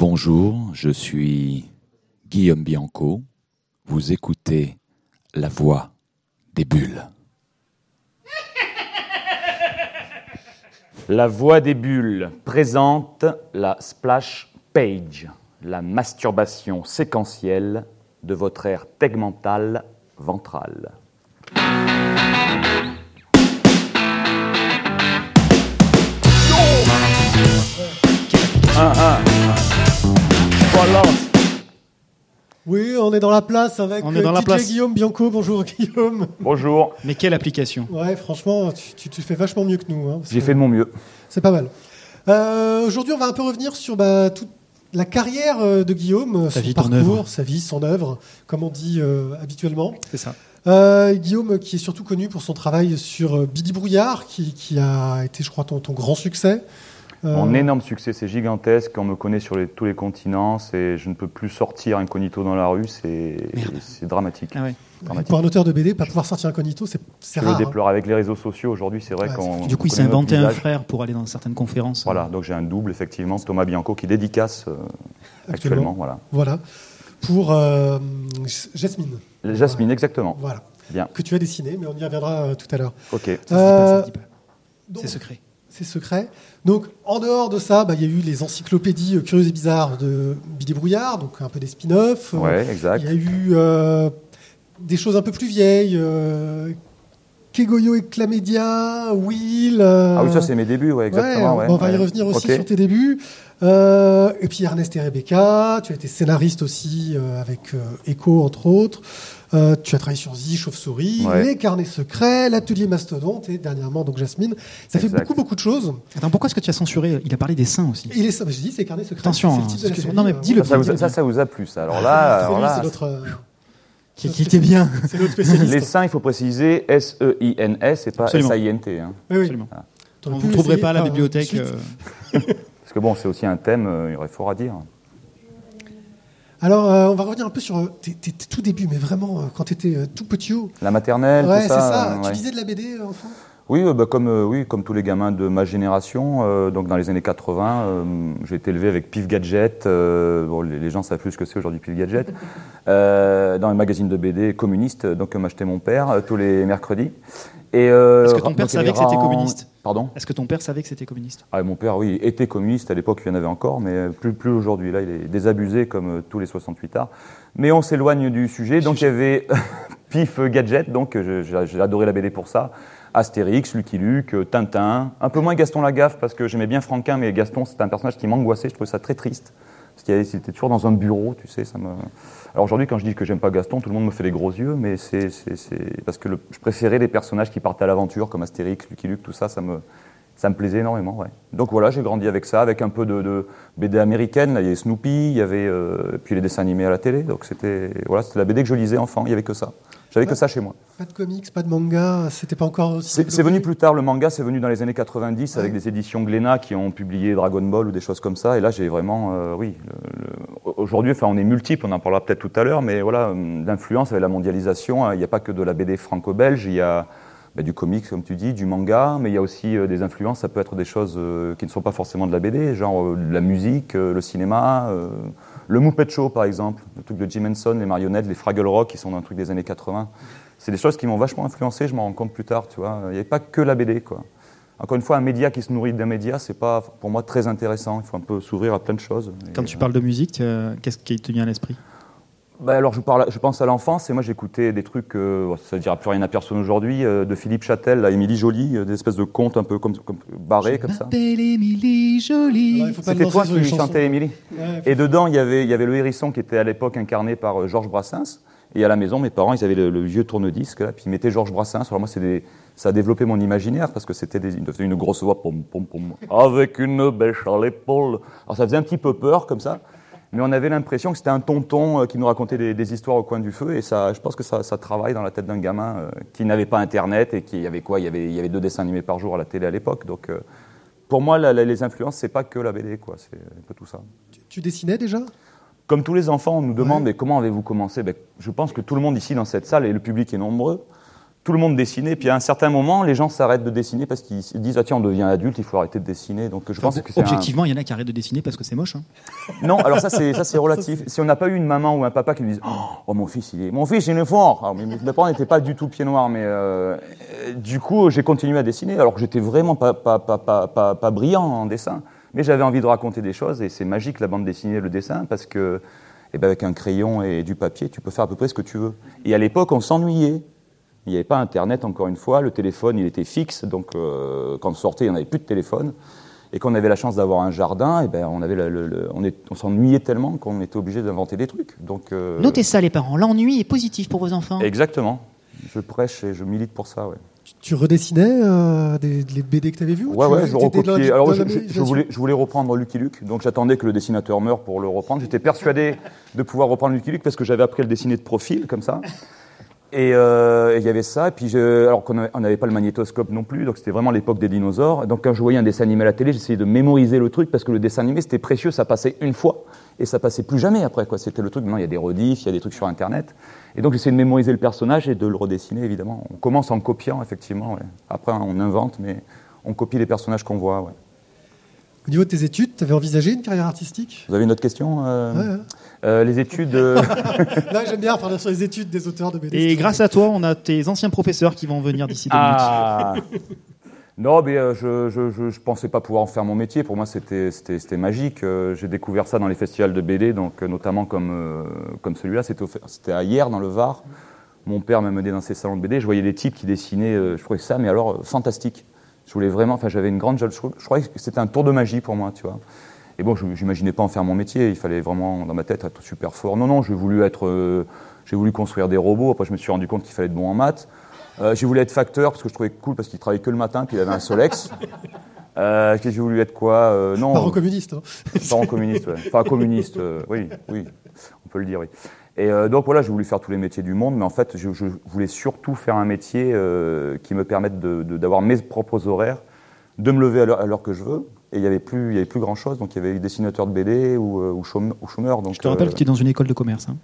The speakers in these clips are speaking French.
Bonjour, je suis Guillaume Bianco. Vous écoutez La Voix des Bulles. La Voix des Bulles présente la splash page, la masturbation séquentielle de votre aire tegmentale ventrale. Oui, on est dans la place avec On est dans la DJ place. Guillaume Bianco. Bonjour Guillaume. Bonjour, Mais quelle application? Ouais, franchement, tu, tu- tu fais vachement mieux que nous. hein, j'ai fait de mon mieux. C'est pas mal. Euh, Aujourd'hui, on va un peu revenir sur bah, toute la carrière euh, de Guillaume, Sa son vie, parcours, sa vie, son œuvre, comme on dit euh, habituellement. C'est ça. Euh, Guillaume, qui est surtout connu pour son travail sur euh, Billy Brouillard, qui, qui a été, je crois, ton, ton grand succès. Euh, Mon énorme succès, c'est gigantesque. On me connaît sur les- tous les continents. C'est, je ne peux plus sortir incognito dans la rue. C'est, Merde. c'est dramatique. Ah ouais. dramatique. Pour un auteur de BD, pas pouvoir sortir incognito, c'est c'est Je rare. le hein. déplore avec les réseaux sociaux. Aujourd'hui, c'est vrai Ouais, qu'on. Du coup, il s'est inventé un frère pour aller dans certaines conférences. Voilà, donc j'ai un double, effectivement, Thomas Bianco, qui dédicace euh, actuellement. Voilà. Voilà. Pour euh, Jasmine. Jasmine, exactement. Voilà. Bien. Que tu as dessiné, mais on y reviendra euh, tout à l'heure. Ok. C'est secret. C'est secret. Donc, en dehors de ça, bah, il y a eu les encyclopédies euh, curieuses et bizarres de Billy Brouillard, donc un peu des spin-offs. Euh, Ouais, exact. Il y a eu euh, des choses un peu plus vieilles. Euh, Kegoyo et Clamédia, Will. euh, Ah oui, ça c'est mes débuts, ouais, exactement. Ouais, ouais, bon, on va y revenir aussi sur tes débuts. Euh, et puis Ernest et Rebecca, tu as été scénariste aussi euh, avec Echo entre autres. Euh, tu as travaillé sur Z, Chauve-souris, Ouais. Les Carnets Secrets, l'Atelier Mastodonte et dernièrement donc Jasmine. Ça fait beaucoup beaucoup de choses. Attends, pourquoi est-ce que tu as censuré? Il a parlé des seins aussi. Il est ça, j'ai dit c'est Carnets Secrets. Attention, le hein, titre de la excuse-moi. série, Non, mais euh, dis-le. Ça, vous, ça, ça vous a plu, ça. Alors là, Ah, alors là c'est notre, euh, Qui, qui était bien. c'est notre spécialiste. les seins, il faut préciser S-E-I-N-S et pas. S-A-I-N-T. hein. Oui, oui. Absolument. Vous ne trouverez pas à la bibliothèque. Parce que bon, c'est aussi un thème, il y aurait fort à dire. Alors, euh, on va revenir un peu sur euh, tes, tes- tes tout débuts, mais vraiment euh, quand tu étais tout petit. haut. La maternelle, Ouais, tout c'est ça. ça. euh, Tu ouais. lisais de la BD, euh, enfant? Oui, euh, bah, comme, euh, oui, comme tous les gamins de ma génération, euh, donc dans les années 80, euh, j'ai été élevé avec Pif Gadget. euh, bon, les, les gens savent plus ce que c'est aujourd'hui Pif Gadget. euh, dans les magazines de BD communistes, donc que m'achetait mon père euh, tous les mercredis. Et, euh, Est-ce que ton père savait que c'était communiste Pardon? Est-ce que ton père savait que c'était communiste? Ah, Mon père, oui, était communiste. À l'époque, il y en avait encore, mais plus, plus aujourd'hui. Là, il est désabusé comme euh, tous les 68 arts. Mais on s'éloigne du sujet. Donc, il y avait Pif Gadget. Donc, j'ai adoré la BD pour ça. Astérix, Lucky Luke, euh, Tintin. Un peu moins Gaston Lagaffe, parce que j'aimais bien Franquin, mais Gaston, c'était un personnage qui m'angoissait. Je trouvais ça très triste. Parce qu'il c'était toujours dans un bureau, tu sais. Ça me... Alors aujourd'hui, quand je dis que j'aime pas Gaston, tout le monde me fait les gros yeux, mais c'est parce que je préférais les personnages qui partaient à l'aventure, comme Astérix, Lucky Luke, tout ça, ça me, ça me plaisait énormément. Ouais. Donc voilà, j'ai grandi avec ça, avec un peu de, BD américaine. Il y avait Snoopy, il y avait euh, puis les dessins animés à la télé. Donc c'était voilà, la BD que je lisais enfant. Il y avait que ça. J'avais que ça chez moi. Pas de comics, pas de manga, c'était pas encore aussi. C'est venu plus tard, le manga, c'est venu dans les années 90 avec des éditions Glénat qui ont publié Dragon Ball ou des choses comme ça. Et là, j'ai vraiment, euh, oui, aujourd'hui, enfin, on est multiple, on en parlera peut-être tout à l'heure, mais voilà, hum, l'influence avec la mondialisation, hein, il n'y a pas que de la BD franco-belge, il y a bah, du comics, comme tu dis, du manga, mais il y a aussi euh, des influences, ça peut être des choses euh, qui ne sont pas forcément de la BD, genre euh, la musique, euh, le cinéma, euh, le Muppet Show, par exemple, le truc de Jim Henson, les marionnettes, les Fraggle Rock, qui sont un truc des années 80 c'est des choses qui m'ont vachement influencé, je m'en rends compte plus tard, tu vois. Il n'y avait pas que la BD, quoi. Encore une fois, un média qui se nourrit d'un média, c'est pas pour moi très intéressant. Il faut un peu s'ouvrir à plein de choses. Quand tu euh, parles de musique, euh, qu'est-ce qui te vient à l'esprit? Bah, alors je, parle, je pense à l'enfance et moi j'écoutais des trucs, euh, ça ne dira plus rien à personne aujourd'hui, euh, de Philippe Châtel, à Émilie Jolie, euh, des espèces de contes un peu comme, comme barrés comme ça. Émilie Jolie. C'était toi qui chantais Émilie Ouais, Et dedans, il y avait, il y avait le hérisson qui était à l'époque incarné par euh, Georges Brassens. Et à la maison, mes parents, ils avaient le, le vieux tourne-disque, là, puis ils mettaient Georges Brassens. Alors moi, c'est des- ça a développé mon imaginaire, parce que c'était une grosse voix, pom, pom, pom, avec une bêche à l'épaule. Alors ça faisait un petit peu peur, comme ça. Mais on avait l'impression que c'était un tonton euh, qui nous racontait des, des histoires au coin du feu. Et ça, je pense que ça, ça travaille dans la tête d'un gamin euh, qui n'avait pas Internet et qui avait quoi? Il y avait, il y avait deux dessins animés par jour à la télé à l'époque. Donc, euh, pour moi, la- la- les influences, c'est pas que la BD, quoi. C'est un peu tout ça. Tu, tu dessinais déjà? Comme tous les enfants, on nous demande Ouais. comment avez-vous commencé? Ben, Je pense que tout le monde ici dans cette salle, et le public est nombreux, tout le monde dessinait. Puis à un certain moment, les gens s'arrêtent de dessiner parce qu'ils se disent ah tiens on devient adulte, il faut arrêter de dessiner. Donc je pense que Objectivement, il y en a qui arrêtent de dessiner parce que c'est moche. hein. non, alors ça c'est ça c'est relatif. Si on n'a pas eu une maman ou un papa qui nous disent oh mon fils il est mon fils il est fort. Alors, mais mes parents n'étaient pas du tout pied noir, mais euh, du coup j'ai continué à dessiner alors que j'étais vraiment pas pas, pas pas pas pas brillant en dessin, mais j'avais envie de raconter des choses et c'est magique la bande dessinée, et le dessin parce que eh ben, avec un crayon et du papier tu peux faire à peu près ce que tu veux. Et à l'époque on s'ennuyait. Il n'y avait pas Internet, encore une fois. Le téléphone, il était fixe. Donc, euh, quand on sortait, il n'y en avait plus de téléphone. Et qu'on avait la chance d'avoir un jardin, et ben, on, avait le- le- le- on, est- on s'ennuyait tellement qu'on était obligé d'inventer des trucs. Donc, euh, Notez ça, les parents. L'ennui est positif pour vos enfants. Exactement. Je prêche et je milite pour ça. Ouais, Tu, redessinais euh, des, les BD que tu avais vus ou ouais, je recopiais. Alors, je, voulais, je voulais reprendre Lucky Luke. Donc, j'attendais que le dessinateur meure pour le reprendre. J'étais persuadé de pouvoir reprendre Lucky Luke parce que j'avais appris à le dessiner de profil, comme ça. Et euh, et il y avait ça, et puis alors qu'on avait- on n'avait pas le magnétoscope non plus, donc c'était vraiment l'époque des dinosaures. Donc quand je voyais un dessin animé à la télé, j'essayais de mémoriser le truc parce que le dessin animé c'était précieux, ça passait une fois et ça passait plus jamais après. quoi. C'était le truc. Maintenant il y a des rediffs, il y a des trucs sur Internet, et donc j'essayais de mémoriser le personnage et de le redessiner évidemment. On commence en copiant effectivement. Après on invente, mais on copie les personnages qu'on voit. Au niveau de tes études, tu avais envisagé une carrière artistique? Vous avez une autre question euh, Ouais, ouais. euh, Les études. euh, Là, j'aime bien parler sur les études des auteurs de BD. Et grâce à toi, on a tes anciens professeurs qui vont venir d'ici deux minutes. Ah Non, mais euh, je, je, je, je pensais pas pouvoir en faire mon métier. Pour moi, c'était c'était c'était magique. J'ai découvert ça dans les festivals de BD, donc notamment comme comme celui-là. C'était à hier dans le Var. Mon père m'a mené dans ses salons de BD. Je voyais des types qui dessinaient. je trouvais ça, mais alors euh, fantastique. Je voulais vraiment. Enfin, j'avais une grande. Je, je croyais que c'était un tour de magie pour moi, tu vois. Et bon, je n'imaginais pas en faire mon métier. Il fallait vraiment, dans ma tête, être super fort. Non, non, j'ai voulu être. euh, j'ai voulu construire des robots. Après, je me suis rendu compte qu'il fallait être bon en maths. Euh, j'ai voulu être facteur parce que je trouvais cool parce qu'il travaillait que le matin, puis il avait un Solex. Euh, j'ai voulu être quoi Euh, Non, Parents communistes. hein. parent communiste, ouais. Enfin, communiste, oui, oui, on peut le dire, oui. Et euh, donc voilà, j'ai voulu faire tous les métiers du monde, mais en fait, je, je voulais surtout faire un métier euh, qui me permette d'avoir mes propres horaires, de me lever à l'heure- que je veux. Et il n'y avait plus, il y avait plus grand chose, donc il y avait les dessinateurs de BD ou, euh, ou, chôme- ou chômeurs. Donc, Je te rappelle euh, que tu es dans une école de commerce. hein.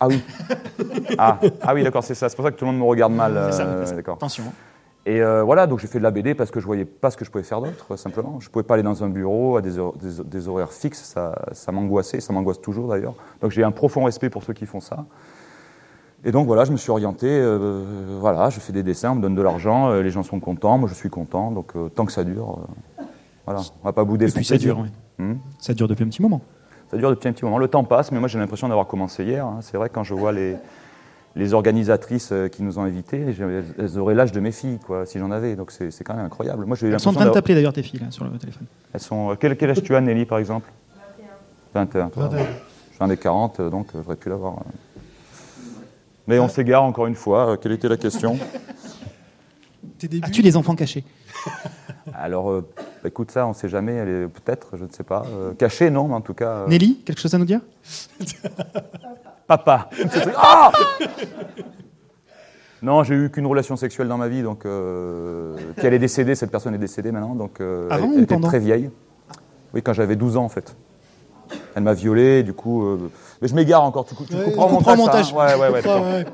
Ah oui. ah, ah oui, d'accord, c'est ça. C'est pour ça que tout le monde me regarde mal. Ça. Attention. Et euh, voilà, donc j'ai fait de la BD parce que je voyais pas ce que je pouvais faire d'autre, simplement. Je pouvais pas aller dans un bureau à des, hor- des- des horaires fixes, ça, ça m'angoissait, ça m'angoisse toujours d'ailleurs. Donc j'ai un profond respect pour ceux qui font ça. Et donc voilà, je me suis orienté, euh, voilà, je fais des dessins, on me donne de l'argent, euh, les gens sont contents, moi je suis content, donc tant que ça dure, voilà, on va pas bouder Et puis ça dure. ouais. Hmm. Ça dure depuis un petit moment. Ça dure depuis un petit moment. Le temps passe, mais moi j'ai l'impression d'avoir commencé hier. hein. C'est vrai quand je vois les, les organisatrices euh, qui nous ont invités, elles auraient l'âge de mes filles, quoi, si j'en avais. Donc c'est c'est quand même incroyable. Moi Elles sont en train de t'appeler d'ailleurs tes filles là, sur le téléphone. Elles sont. euh, Quel, quel âge tu as, Nelly, par exemple? 21. 21. 21. J'en ai 40, euh, donc j'aurais pu l'avoir. Mais on s'égare encore une fois. Quelle était la question? As-tu des enfants cachés? Alors, euh, bah, écoute, ça, on ne sait jamais. Elle est peut-être, je ne sais pas. Euh, caché, non, mais en tout cas. euh, Nelly, quelque chose à nous dire? Papa. Ah non, j'ai eu qu'une relation sexuelle dans ma vie, donc euh, elle est décédée. Cette personne est décédée maintenant, donc euh, Avant elle, ou elle était très vieille. Oui, quand j'avais 12 ans en fait. Elle m'a violé, du coup. euh, mais je m'égare encore. Tu, tu Ouais, comprends on mon montage, montage. ça, hein Ouais, ouais, ouais.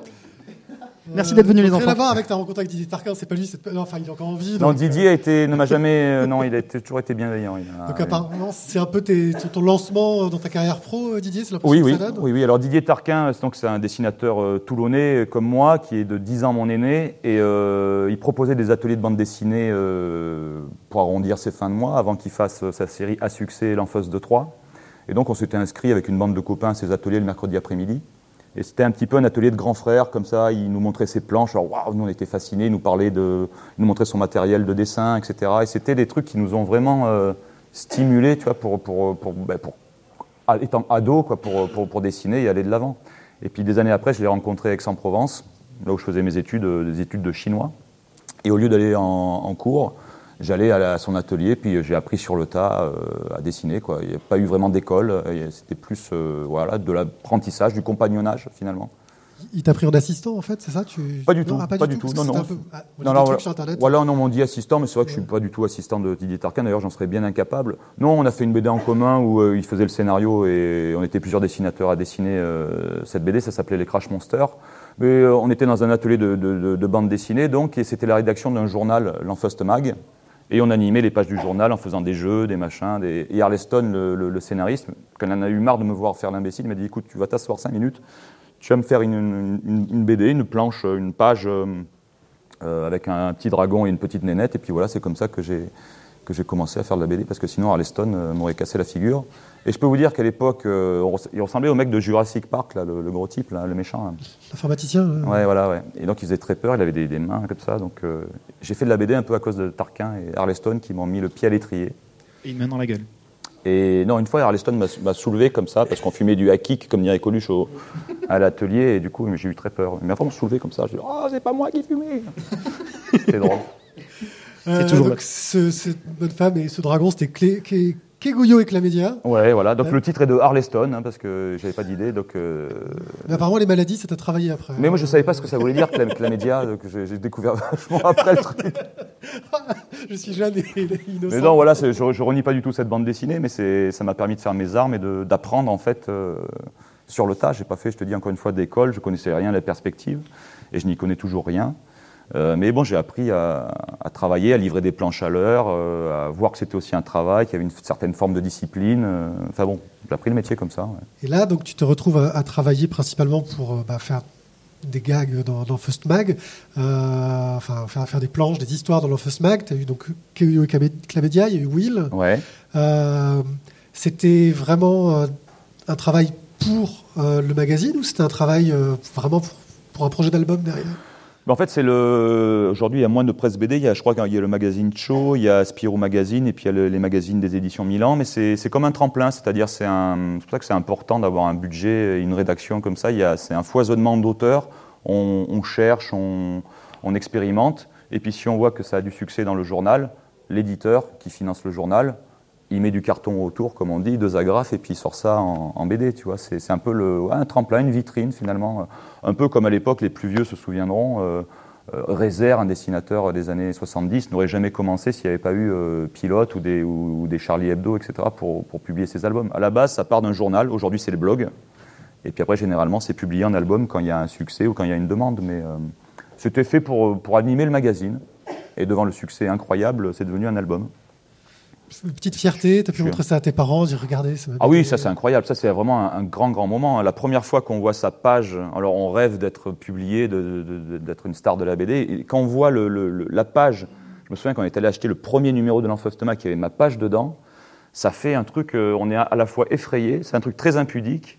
Merci d'être venus, les donc, Rien enfants. à voir avec ta rencontre avec Didier Tarquin, c'est pas lui, c'est enfin il est encore en vie. Non, Didier a été, ne m'a jamais. euh, non, il a toujours été bienveillant. il a- donc apparemment c'est un peu tes- ton, lancement dans ta carrière pro, euh, Didier, c'est Oui, l'impression oui, donne oui, oui. Alors Didier Tarquin, euh, c'est donc c'est un dessinateur euh, toulonnais euh, comme moi, qui est de 10 ans mon aîné, et euh, il proposait des ateliers de bande dessinée euh, pour arrondir ses fins de mois, avant qu'il fasse euh, sa série à succès, L'Enfeuse de Troyes. Et donc on s'était inscrit avec une bande de copains à ces ateliers le mercredi après-midi. Et c'était un petit peu un atelier de grand frère, comme ça, il nous montrait ses planches, alors waouh, nous on était fascinés, il nous parlait de, il nous montrait son matériel de dessin, etc. Et c'était des trucs qui nous ont vraiment euh, stimulés, tu vois, pour, pour, pour, ben, pour étant ado, quoi, pour, pour, pour dessiner et aller de l'avant. Et puis des années après, je l'ai rencontré à Aix-en-Provence, là où je faisais mes études, euh, des études de chinois. Et au lieu d'aller en cours, j'allais à, son atelier, puis j'ai appris sur le tas euh, à dessiner. Quoi. Il n'y a pas eu vraiment d'école, euh, c'était plus euh, voilà, de l'apprentissage, du compagnonnage finalement. Il t'a pris en assistant en fait, c'est ça tu... Pas du Non, tout, ah, pas du tout, non, non. un peu- ah, on Non, non, Internet. Voilà, on m'en dit assistant, mais c'est vrai que je suis pas du tout assistant de Didier Tarquin. D'ailleurs, j'en serais bien incapable. Non, on a fait une BD en commun où euh, il faisait le scénario et on était plusieurs dessinateurs à dessiner euh, cette BD. Ça s'appelait Les Crash Monsters. Mais euh, on était dans un atelier de, de- de- de bande dessinée, donc, et c'était la rédaction d'un journal, l'Enfust Mag. Et on animait les pages du journal en faisant des jeux, des machins. Et Arleston, le, scénariste, quand il en a eu marre de me voir faire l'imbécile, il m'a dit écoute, tu vas t'asseoir cinq minutes, tu vas me faire une, BD, une planche, une page euh, euh, avec un petit dragon et une petite nénette. Et puis voilà, c'est comme ça que j'ai que j'ai commencé à faire de la BD, parce que sinon Arleston euh, m'aurait cassé la figure. Et je peux vous dire qu'à l'époque, euh, il ressemblait au mec de Jurassic Park, là, le, le gros type, là, le méchant. là. L'informaticien euh, Ouais, voilà, ouais. Et donc il faisait très peur, il avait des, des mains comme ça. Donc euh, j'ai fait de la BD un peu à cause de Tarquin et Arleston qui m'ont mis le pied à l'étrier. Et une main dans la gueule. Et non, une fois, Arleston m'a m'a soulevé comme ça, parce qu'on fumait du hakik, comme dirait Coluche, au- à l'atelier, et du coup, j'ai eu très peur. Mais après, on m'a soulevé comme ça. Je dis, oh, c'est pas moi qui fumais C'est drôle. euh, toujours donc ce- cette bonne femme et ce dragon, c'était Clé- Clé- Keguyo et Clamédia. Ouais, voilà. Donc Ouais. le titre est de Arleston, hein, parce que j'avais pas d'idée. Donc, euh, Mais apparemment, les maladies, ça t'a travaillé après. Mais moi, je savais pas ce que ça voulait dire, clam- chlamydia, donc j'ai j'ai découvert vachement après le truc. je suis jeune et, innocent. Mais non, voilà, je, je renie pas du tout cette bande dessinée, mais ça m'a permis de faire mes armes et d'apprendre en fait euh, sur le tas. J'ai pas fait, je te dis encore une fois, d'école, je connaissais rien à la perspective et je n'y connais toujours rien. Euh, mais bon, j'ai appris à, à travailler, à livrer des planches à l'heure, euh, à voir que c'était aussi un travail, qu'il y avait une certaine forme de discipline. euh, Enfin bon, j'ai appris le métier comme ça. ouais. Et là, donc, tu te retrouves à, à travailler principalement pour bah, faire des gags dans, dans First Mag, enfin faire, faire des planches, des histoires dans l'Enfust Mag. Tu as eu donc Keguyo et Clame- Clamédia, il y a eu Will. Ouais. C'était vraiment un travail pour le magazine ou c'était un travail vraiment pour, pour un projet d'album derrière? En fait, c'est le. Aujourd'hui, il y a moins de presse BD. Il y a, je crois qu'il y a le magazine Cho, il y a Spirou Magazine, et puis il y a le- les magazines des éditions Milan. Mais c'est comme un tremplin, c'est-à-dire c'est pour ça que c'est important d'avoir un budget, une rédaction comme ça. C'est un foisonnement d'auteurs. On, on cherche, on, on expérimente, et puis si on voit que ça a du succès dans le journal, l'éditeur qui finance le journal, il met du carton autour, comme on dit, deux agrafes, et puis il sort ça en, BD, tu vois. C'est un peu le, un tremplin, une vitrine finalement. Un peu comme à l'époque, les plus vieux se souviendront, euh, euh, un dessinateur des années 70, n'aurait jamais commencé s'il n'y avait pas eu euh, Pilote ou des, Charlie Hebdo, etc., pour, publier ses albums. À la base, ça part d'un journal, aujourd'hui c'est le blog, et puis après, généralement, c'est publié en album quand il y a un succès ou quand il y a une demande, mais euh, c'était fait pour animer le magazine, et devant le succès incroyable, c'est devenu un album. Une petite fierté, tu as pu montrer ça à tes parents, dire regardez. ça Ah oui, ça c'est incroyable. Ça c'est vraiment un, un grand, grand moment. La première fois qu'on voit sa page, alors on rêve d'être publié, d'être une star de la BD. Et quand on voit le- le- le- la page, je me souviens quand on est allé acheter le premier numéro de l'Enfostoma qui avait ma page dedans, ça fait un truc, euh, on est à, à la fois effrayé, c'est un truc très impudique,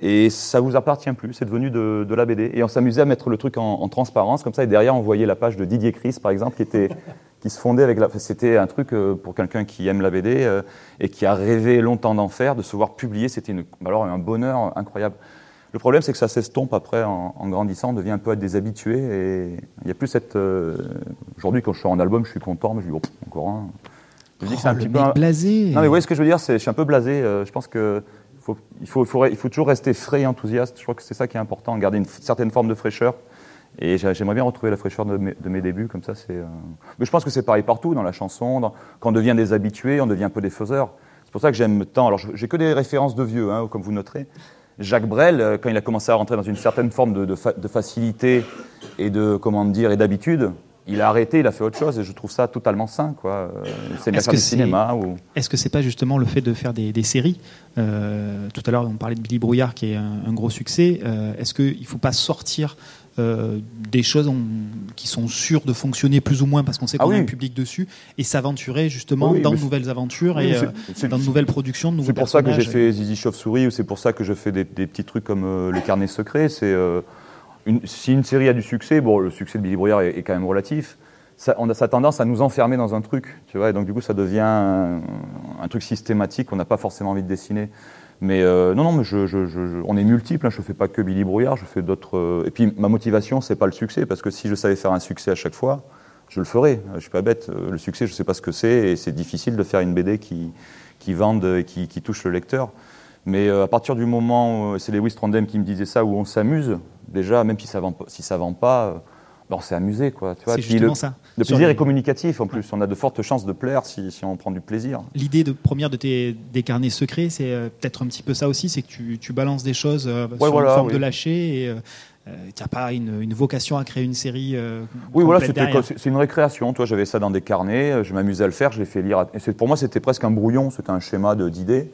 et ça vous appartient plus, c'est devenu de, de la BD. Et on s'amusait à mettre le truc en, en transparence, comme ça, et derrière on voyait la page de Didier Chris, par exemple, qui était qui se fondait avec la. C'était un truc euh, pour quelqu'un qui aime la BD euh, et qui a rêvé longtemps d'en faire, de se voir publier, c'était une, alors un bonheur incroyable. Le problème, c'est que ça s'estompe après en, en grandissant, on devient un peu à des habitués et il n'y a plus cette. euh, Aujourd'hui, quand je suis en album, je suis content, mais je dis, oh, encore un. Je dis que c'est Oh, un le petit peu. un- blasé. non, mais vous voyez ce que je veux dire Je suis un peu blasé. je pense que faut, il, faut, il, faut, il faut toujours rester frais et enthousiaste. Je crois que c'est ça qui est important, garder une certaine forme de fraîcheur. Et j'a- j'aimerais bien retrouver la fraîcheur de mes, de mes débuts, comme ça. c'est. euh, Mais je pense que c'est pareil partout, dans la chanson. dans- Quand on devient des habitués, on devient un peu des faiseurs. C'est pour ça que j'aime tant. Alors, j'ai que des références de vieux, hein, comme vous noterez. Jacques Brel, euh, quand il a commencé à rentrer dans une certaine forme de, de fa- de facilité et de comment dire et d'habitude, il a arrêté, il a fait autre chose, et je trouve ça totalement sain. Quoi. Euh, C'est bien Est-ce faire du cinéma ou. Est-ce que c'est pas justement le fait de faire des, des séries? Euh, Tout à l'heure, on parlait de Billy Brouillard qui est un, un gros succès. Euh, Est-ce qu'il ne faut pas sortir euh, des choses qui sont sûres de fonctionner plus ou moins parce qu'on sait Ah qu'on a un public dessus et s'aventurer justement Oui, dans de nouvelles aventures Oui, et euh, dans de nouvelles productions, de nouveaux C'est pour ça que j'ai fait Zizi Chauve-souris ou c'est pour ça que je fais des, des petits trucs comme euh, Le Carnet Secret. C'est, euh, si une série a du succès, bon, le succès de Billy Brouillard est, est quand même relatif. Ça, on a sa tendance à nous enfermer dans un truc, tu vois, et donc du coup ça devient un, un truc systématique qu'on n'a pas forcément envie de dessiner. Mais euh, non, non, mais je, je- je- je- on est multiples. Hein, je fais pas que Billy Brouillard, je fais d'autres. euh, et puis ma motivation, c'est pas le succès, parce que si je savais faire un succès à chaque fois, je le ferais. Je suis pas bête. Euh, Le succès, je sais pas ce que c'est, et c'est difficile de faire une BD qui, qui vende et qui, qui touche le lecteur. Mais euh, à partir du moment, où- c'est Lewis Trondheim qui me disait ça, où on s'amuse, déjà, même si ça vend, pas- si ça vend pas, euh, ben, on s'est amusé, quoi. C'est justement le, ça. Le Sur plaisir les- est communicatif en plus. On a de fortes chances de plaire si, si on prend du plaisir. L'idée de première de tes des carnets secrets, c'est euh, peut-être un petit peu ça aussi, c'est que tu, tu balances des choses euh, sur voilà, une forme oui. de lâcher et, euh, tu n'as pas une, une, vocation à créer une série Oui, voilà, c'est une récréation. Toi, j'avais ça dans des carnets, je m'amusais à le faire, je l'ai fait lire. Et pour moi, c'était presque un brouillon, c'était un schéma d'idées.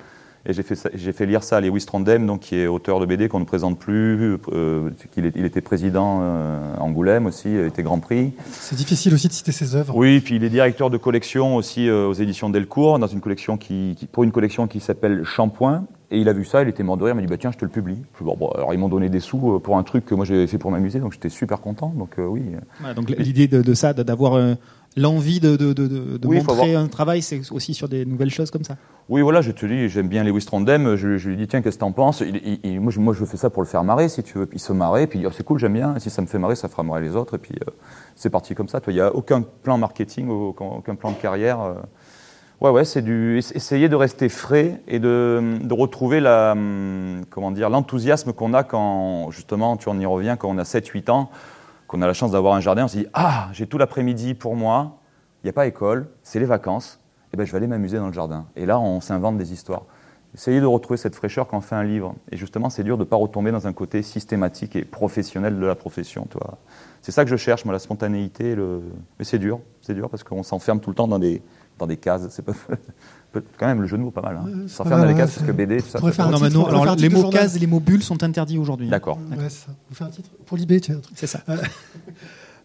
Et j'ai fait, j'ai fait lire ça à Lewis Trondheim, donc, qui est auteur de BD qu'on ne présente plus. Euh, il, il, était président euh, Angoulême aussi, il était Grand Prix. C'est difficile aussi de citer ses œuvres. Oui, puis il est directeur de collection aussi euh, aux éditions Delcourt, dans une collection qui, pour une collection qui s'appelle Shampoing. Et il a vu ça, il était mort de rire, il m'a dit bah, tiens, je te le publie. bon, alors ils m'ont donné des sous euh, pour un truc que moi j'avais fait pour m'amuser, donc j'étais super content. Donc oui. donc l'idée de, de, ça, d'avoir l'envie de, de, de, de montrer un travail, c'est aussi sur des nouvelles choses comme ça Oui, voilà, je te dis, j'aime bien Lewis Trondheim, je, je lui dis, tiens, qu'est-ce que t'en penses? Il, moi, je, moi, je fais ça pour le faire marrer, si tu veux. Il se marrer, puis oh, c'est cool, j'aime bien, si ça me fait marrer, ça fera marrer les autres, et puis euh, c'est parti comme ça. Il n'y a aucun plan marketing, aucun, plan de carrière. Euh. Ouais, ouais, c'est du essayer de rester frais et de, de retrouver la, hum, comment dire, l'enthousiasme qu'on a quand, justement, tu en y reviens, quand on a 7-8 ans qu'on a la chance d'avoir un jardin, on se dit Ah, j'ai tout l'après-midi pour moi, il n'y a pas école, c'est les vacances, et eh ben, je vais aller m'amuser dans le jardin. Et là, on s'invente des histoires. Essayez de retrouver cette fraîcheur quand on fait un livre. Et justement, c'est dur de ne pas retomber dans un côté systématique et professionnel de la profession. C'est ça que je cherche, moi, la spontanéité. Mais c'est dur, c'est dur parce qu'on s'enferme tout le temps dans des, dans des cases. C'est pas... quand même le jeu de mots pas mal. Hein. S'enferme dans les cases parce que BD, tout ça. non, alors, les mots cases et les mots bulles sont interdits aujourd'hui. D'accord. Ouais, Vous faire un titre pour Libé, tiens. C'est ça. Euh,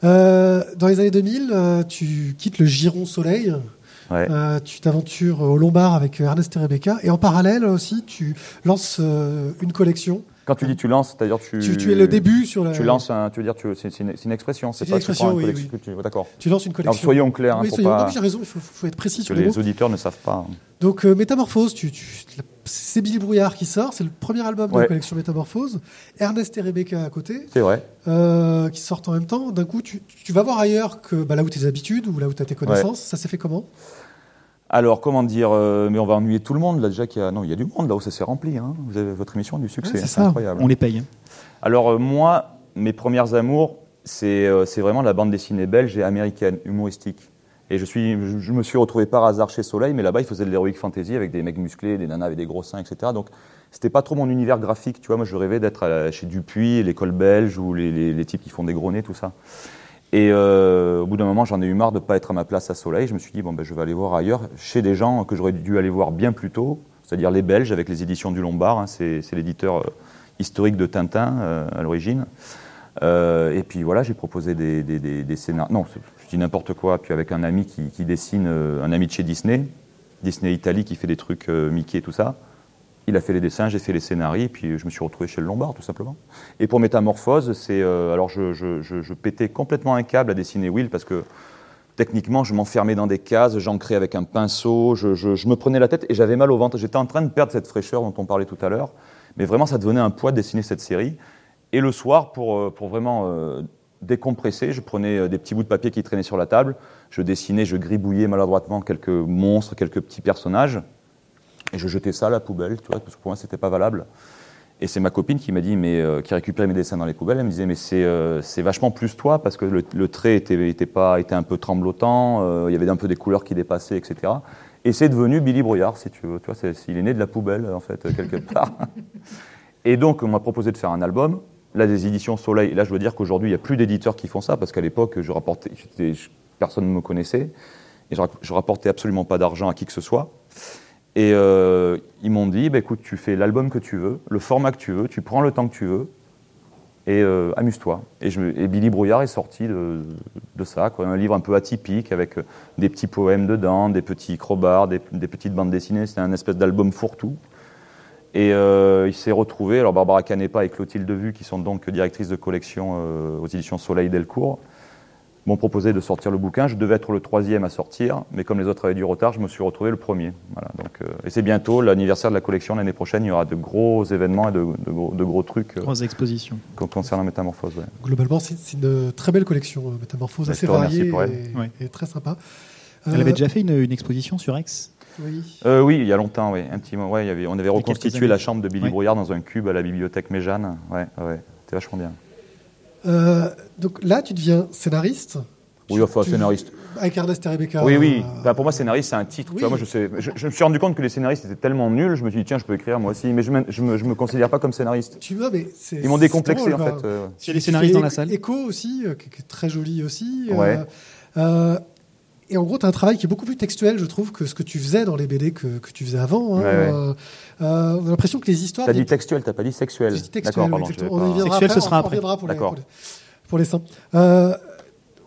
euh, dans les années 2000, euh, tu quittes le Giron Soleil. Ouais. Euh, tu t'aventures au Lombard avec Ernest et Rebecca. Et en parallèle aussi, tu lances une collection quand tu dis tu lances, c'est-à-dire tu, tu, es le début sur la. Tu lances, un, tu veux dire, c'est une, une, expression, c'est pas une expression, oui, oui. Tu, D'accord. Tu lances une collection. Alors, soyons clairs, hein, oui, soyons, pas. J'ai raison, il faut, faut, être précis que sur les, les auditeurs ne savent pas. Donc euh, Métamorphose, tu, c'est Billy Brouillard qui sort, c'est le premier album de la collection Métamorphose. Ernest et Rebecca à côté. C'est vrai. Euh, qui sortent en même temps. D'un coup, tu, tu, vas voir ailleurs que bah, là où tes habitudes ou là où tu as tes connaissances. Ça s'est fait comment? Alors, comment dire, euh, mais on va ennuyer tout le monde, là, déjà qu'il y a, non, il y a du monde, là où ça s'est rempli, hein. Vous avez votre émission du succès, c'est incroyable. On les paye. Alors, euh, moi, mes premières amours, euh, c'est vraiment la bande dessinée belge et américaine, humoristique. Et je, suis, je, me suis retrouvé par hasard chez Soleil, mais là-bas, ils faisaient de l'héroïque fantasy avec des mecs musclés, des nanas avec des gros seins, etc. Donc, c'était pas trop mon univers graphique, tu vois. Moi, je rêvais d'être chez Dupuis, l'école belge, ou les, les, les, types qui font des gros nez, tout ça. Et euh, au bout d'un moment, j'en ai eu marre de ne pas être à ma place à Soleil. Je me suis dit, bon, ben, je vais aller voir ailleurs, chez des gens que j'aurais dû aller voir bien plus tôt, c'est-à-dire les Belges avec les éditions du Lombard. Hein, c'est, l'éditeur euh, historique de Tintin euh, à l'origine. et puis voilà, j'ai proposé des, des, scénarios. Non, je dis n'importe quoi. Puis avec un ami qui, qui dessine, un ami de chez Disney, Disney Italie, qui fait des trucs Mickey et tout ça. Il a fait les dessins, j'ai fait les scénarios, puis je me suis retrouvé chez le Lombard, tout simplement. Et pour Métamorphose, c'est. Euh, alors, je, pétais complètement un câble à dessiner Will parce que techniquement, je m'enfermais dans des cases, j'ancrais avec un pinceau, je, me prenais la tête et j'avais mal au ventre. J'étais en train de perdre cette fraîcheur dont on parlait tout à l'heure. Mais vraiment, ça devenait un poids de dessiner cette série. Et le soir, pour, euh, pour vraiment euh, décompresser, je prenais des petits bouts de papier qui traînaient sur la table, je dessinais, je gribouillais maladroitement quelques monstres, quelques petits personnages. Et je jetais ça à la poubelle, tu vois, parce que pour moi, c'était pas valable. Et c'est ma copine qui m'a dit, mais euh, qui récupérait mes dessins dans les poubelles. Elle me disait, mais c'est euh, vachement plus toi parce que le, trait était, était, pas, était un peu tremblotant, euh, il y avait un peu des couleurs qui dépassaient, etc. Et c'est devenu Billy Brouillard, si tu veux. Tu vois, il est né de la poubelle, en fait, quelque part. Et donc, on m'a proposé de faire un album. Là, des éditions Soleil. Et là, je veux dire qu'aujourd'hui, il n'y a plus d'éditeurs qui font ça parce qu'à l'époque, je rapportais, personne ne me connaissait et je, je rapportais absolument pas d'argent à qui que ce soit. Et euh, ils m'ont dit, bah, écoute, tu fais l'album que tu veux, le format que tu veux, tu prends le temps que tu veux, et euh, amuse-toi. Et, Billy Brouillard est sorti de, ça, quoi. un livre un peu atypique, avec euh, des petits poèmes dedans, des petits crobards, des, petites bandes dessinées, c'était un espèce d'album fourre-tout. Et il s'est retrouvé, alors Barbara Canepa et Clotilde Vue, qui sont donc directrices de collection aux éditions Soleil Delcourt, m'ont proposé de sortir le bouquin. Je devais être le troisième à sortir, mais comme les autres avaient du retard, je me suis retrouvé le premier. Voilà, donc, euh, et c'est bientôt l'anniversaire de la collection l'année prochaine. Il y aura de gros événements et de, de, gros, trucs. Euh, Grosses expositions. Concernant Métamorphose. Globalement, c'est une très belle collection, euh, Métamorphose, assez variée et, et, très sympa. Elle avait déjà fait une, exposition sur Aix? Oui. oui, il y a longtemps, oui. Un petit, ouais, il y avait, on avait reconstitué la chambre de Billy Brouillard dans un cube à la bibliothèque Méjeanne. Ouais, ouais, c'était vachement bien. Euh, donc là, tu deviens scénariste. Oui, enfin, tu- scénariste. Avec Ernest et Rebecca. Oui, oui. euh, pour moi, scénariste, c'est un titre. Tu oui. vois, moi, je, sais, je, je me suis rendu compte que les scénaristes étaient tellement nuls, je me suis dit, tiens, je peux écrire moi aussi. Mais je me, je me, je me considère pas comme scénariste. Tu vois, mais c'est. Ils m'ont c'est décomplexé, drôle, en fait. euh. Il y a des scénaristes dans la salle. Echo aussi, euh, qui, qui est très joli aussi. euh, Ouais. Et en gros, tu as un travail qui est beaucoup plus textuel, je trouve, que ce que tu faisais dans les BD que, que tu faisais avant. hein. Ouais, ouais. Euh, euh, on a l'impression que les histoires. T'as dit viennent- textuel, t'as pas dit sexuel. Dit textuel, oui, pardon. On y Sexuel, après, ce sera on- on après. reviendra pour les, pour les- pour les seins. Euh,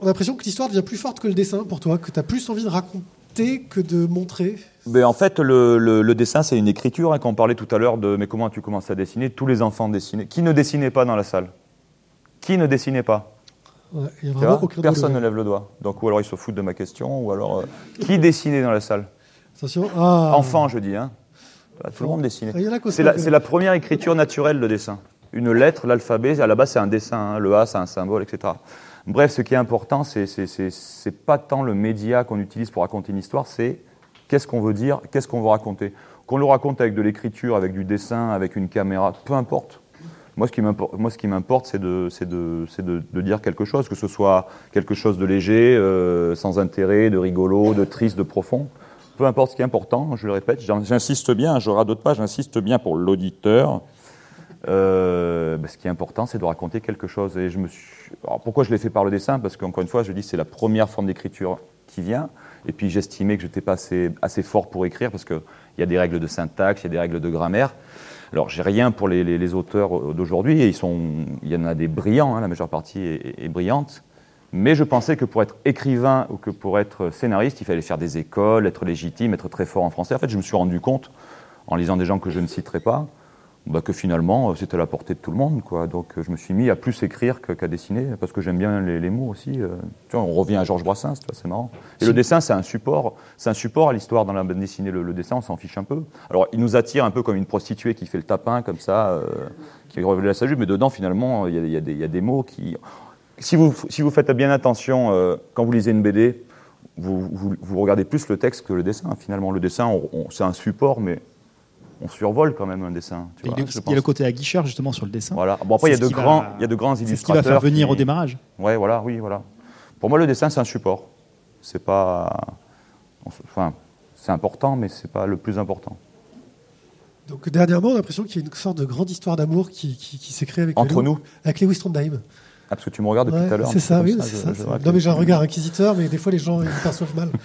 on a l'impression que l'histoire devient plus forte que le dessin pour toi, que tu as plus envie de raconter que de montrer. Ben, en fait, le, le- le dessin, c'est une écriture. Hein, quand on parlait tout à l'heure de mais comment tu commences à dessiner, tous les enfants dessinaient. Qui ne dessinait pas dans la salle? Qui ne dessinait pas? Ouais, il y a Tu vraiment vois aucun Personne ne lève le doigt. Donc, ou alors ils se foutent de ma question, ou alors. euh, qui dessinait dans la salle? Attention. Ah. Enfant, je dis. Hein. Tout le monde dessinait. C'est la, première écriture naturelle, le dessin. Une lettre, l'alphabet, à la base, c'est un dessin. hein. Le A, c'est un symbole, etc. Bref, ce qui est important, c'est- c'est pas tant le média qu'on utilise pour raconter une histoire, c'est qu'est-ce qu'on veut dire, qu'est-ce qu'on veut raconter. Qu'on le raconte avec de l'écriture, avec du dessin, avec une caméra, peu importe. Moi, ce qui m'importe, c'est de, dire quelque chose, que ce soit quelque chose de léger, euh, sans intérêt, de rigolo, de triste, de profond. Peu importe ce qui est important, je le répète, j'in- j'insiste bien, je radote pas, j'insiste bien pour l'auditeur. Euh, ben, ce qui est important, c'est de raconter quelque chose. Et je pourquoi je l'ai fait par le dessin? Parce qu'encore une fois, je dis c'est la première forme d'écriture qui vient. Et puis j'estimais que j'étais pas assez, assez fort pour écrire parce qu'il y a des règles de syntaxe, il y a des règles de grammaire. Alors j'ai rien pour les, auteurs d'aujourd'hui. et Ils sont, il y en a des brillants, hein, la majeure partie est- est brillante. Mais je pensais que pour être écrivain ou que pour être scénariste, il fallait faire des écoles, être légitime, être très fort en français. En fait, je me suis rendu compte, en lisant des gens que je ne citerai pas, bah, que finalement, euh, c'était à la portée de tout le monde. Quoi. Donc euh, je me suis mis à plus écrire qu'à dessiner, parce que j'aime bien les, les mots aussi. euh. Tu vois, on revient à Georges Brassens, c'est marrant. Et le dessin, c'est un support, c'est un support à l'histoire dans la bande dessinée. Le, le dessin, on s'en fiche un peu. Alors, il nous attire un peu comme une prostituée qui fait le tapin, comme ça, euh, qui révèle sa jupe, mais dedans, finalement, il y a, il y a des- il y a des mots qui... Si vous, si vous faites bien attention, euh, quand vous lisez une BD, vous, vous- vous regardez plus le texte que le dessin. Finalement, le dessin, c'est un support, mais on survole quand même un dessin. tu Il y, vois, a, je il y a pense. le côté aguicheur justement sur le dessin. Voilà. Bon, après, il y, a de grands, va- il y a de grands C'est ce qui va faire venir qui- au démarrage. Ouais, voilà, oui, voilà. Pour moi, le dessin, c'est un support. C'est pas. Enfin, c'est important, mais c'est pas le plus important. Donc dernièrement, on a l'impression qu'il y a une sorte de grande histoire d'amour qui, qui, qui s'est créée avec Entre Lewis- nous Avec Lewis Trondheim. Ah, parce que tu me regardes depuis Ouais, tout à l'heure. C'est ça, oui, c'est ça. je non, mais j'ai un regard inquisiteur, mais des fois les gens ils me perçoivent mal.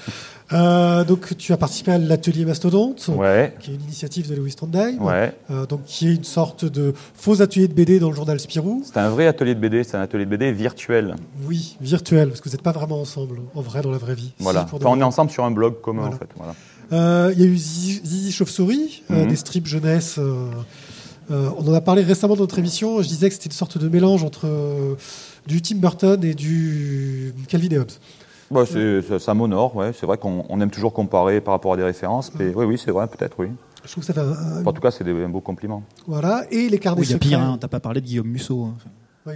Euh, donc tu as participé à l'atelier Mastodonte, Ouais, qui est une initiative de Lewis Trondheim, ouais. euh, donc qui est une sorte de faux atelier de BD dans le journal Spirou. C'est un vrai atelier de BD, c'est un atelier de BD virtuel. Oui, virtuel, parce que vous n'êtes pas vraiment ensemble, en vrai, dans la vraie vie. Voilà. Enfin, on est ensemble sur un blog commun, Voilà. en fait. Voilà. Euh, Il y a eu Zizi, Zizi Chauve-souris, euh, Mhm. des strips jeunesse. Euh, on en a parlé récemment dans notre émission. Je disais que c'était une sorte de mélange entre euh, du Tim Burton et du Calvin et Hobbes. Bah, c'est- ça, ça m'honore, ouais. C'est vrai qu'on on aime toujours comparer par rapport à des références, mais oui, oui, c'est vrai, peut-être, oui. Je trouve que ça fait un, un- En tout cas, c'est des- un beau compliment. voilà. Et les carnets Oui, il y a secrets. pire, hein, t'as pas parlé de Guillaume Musso. hein.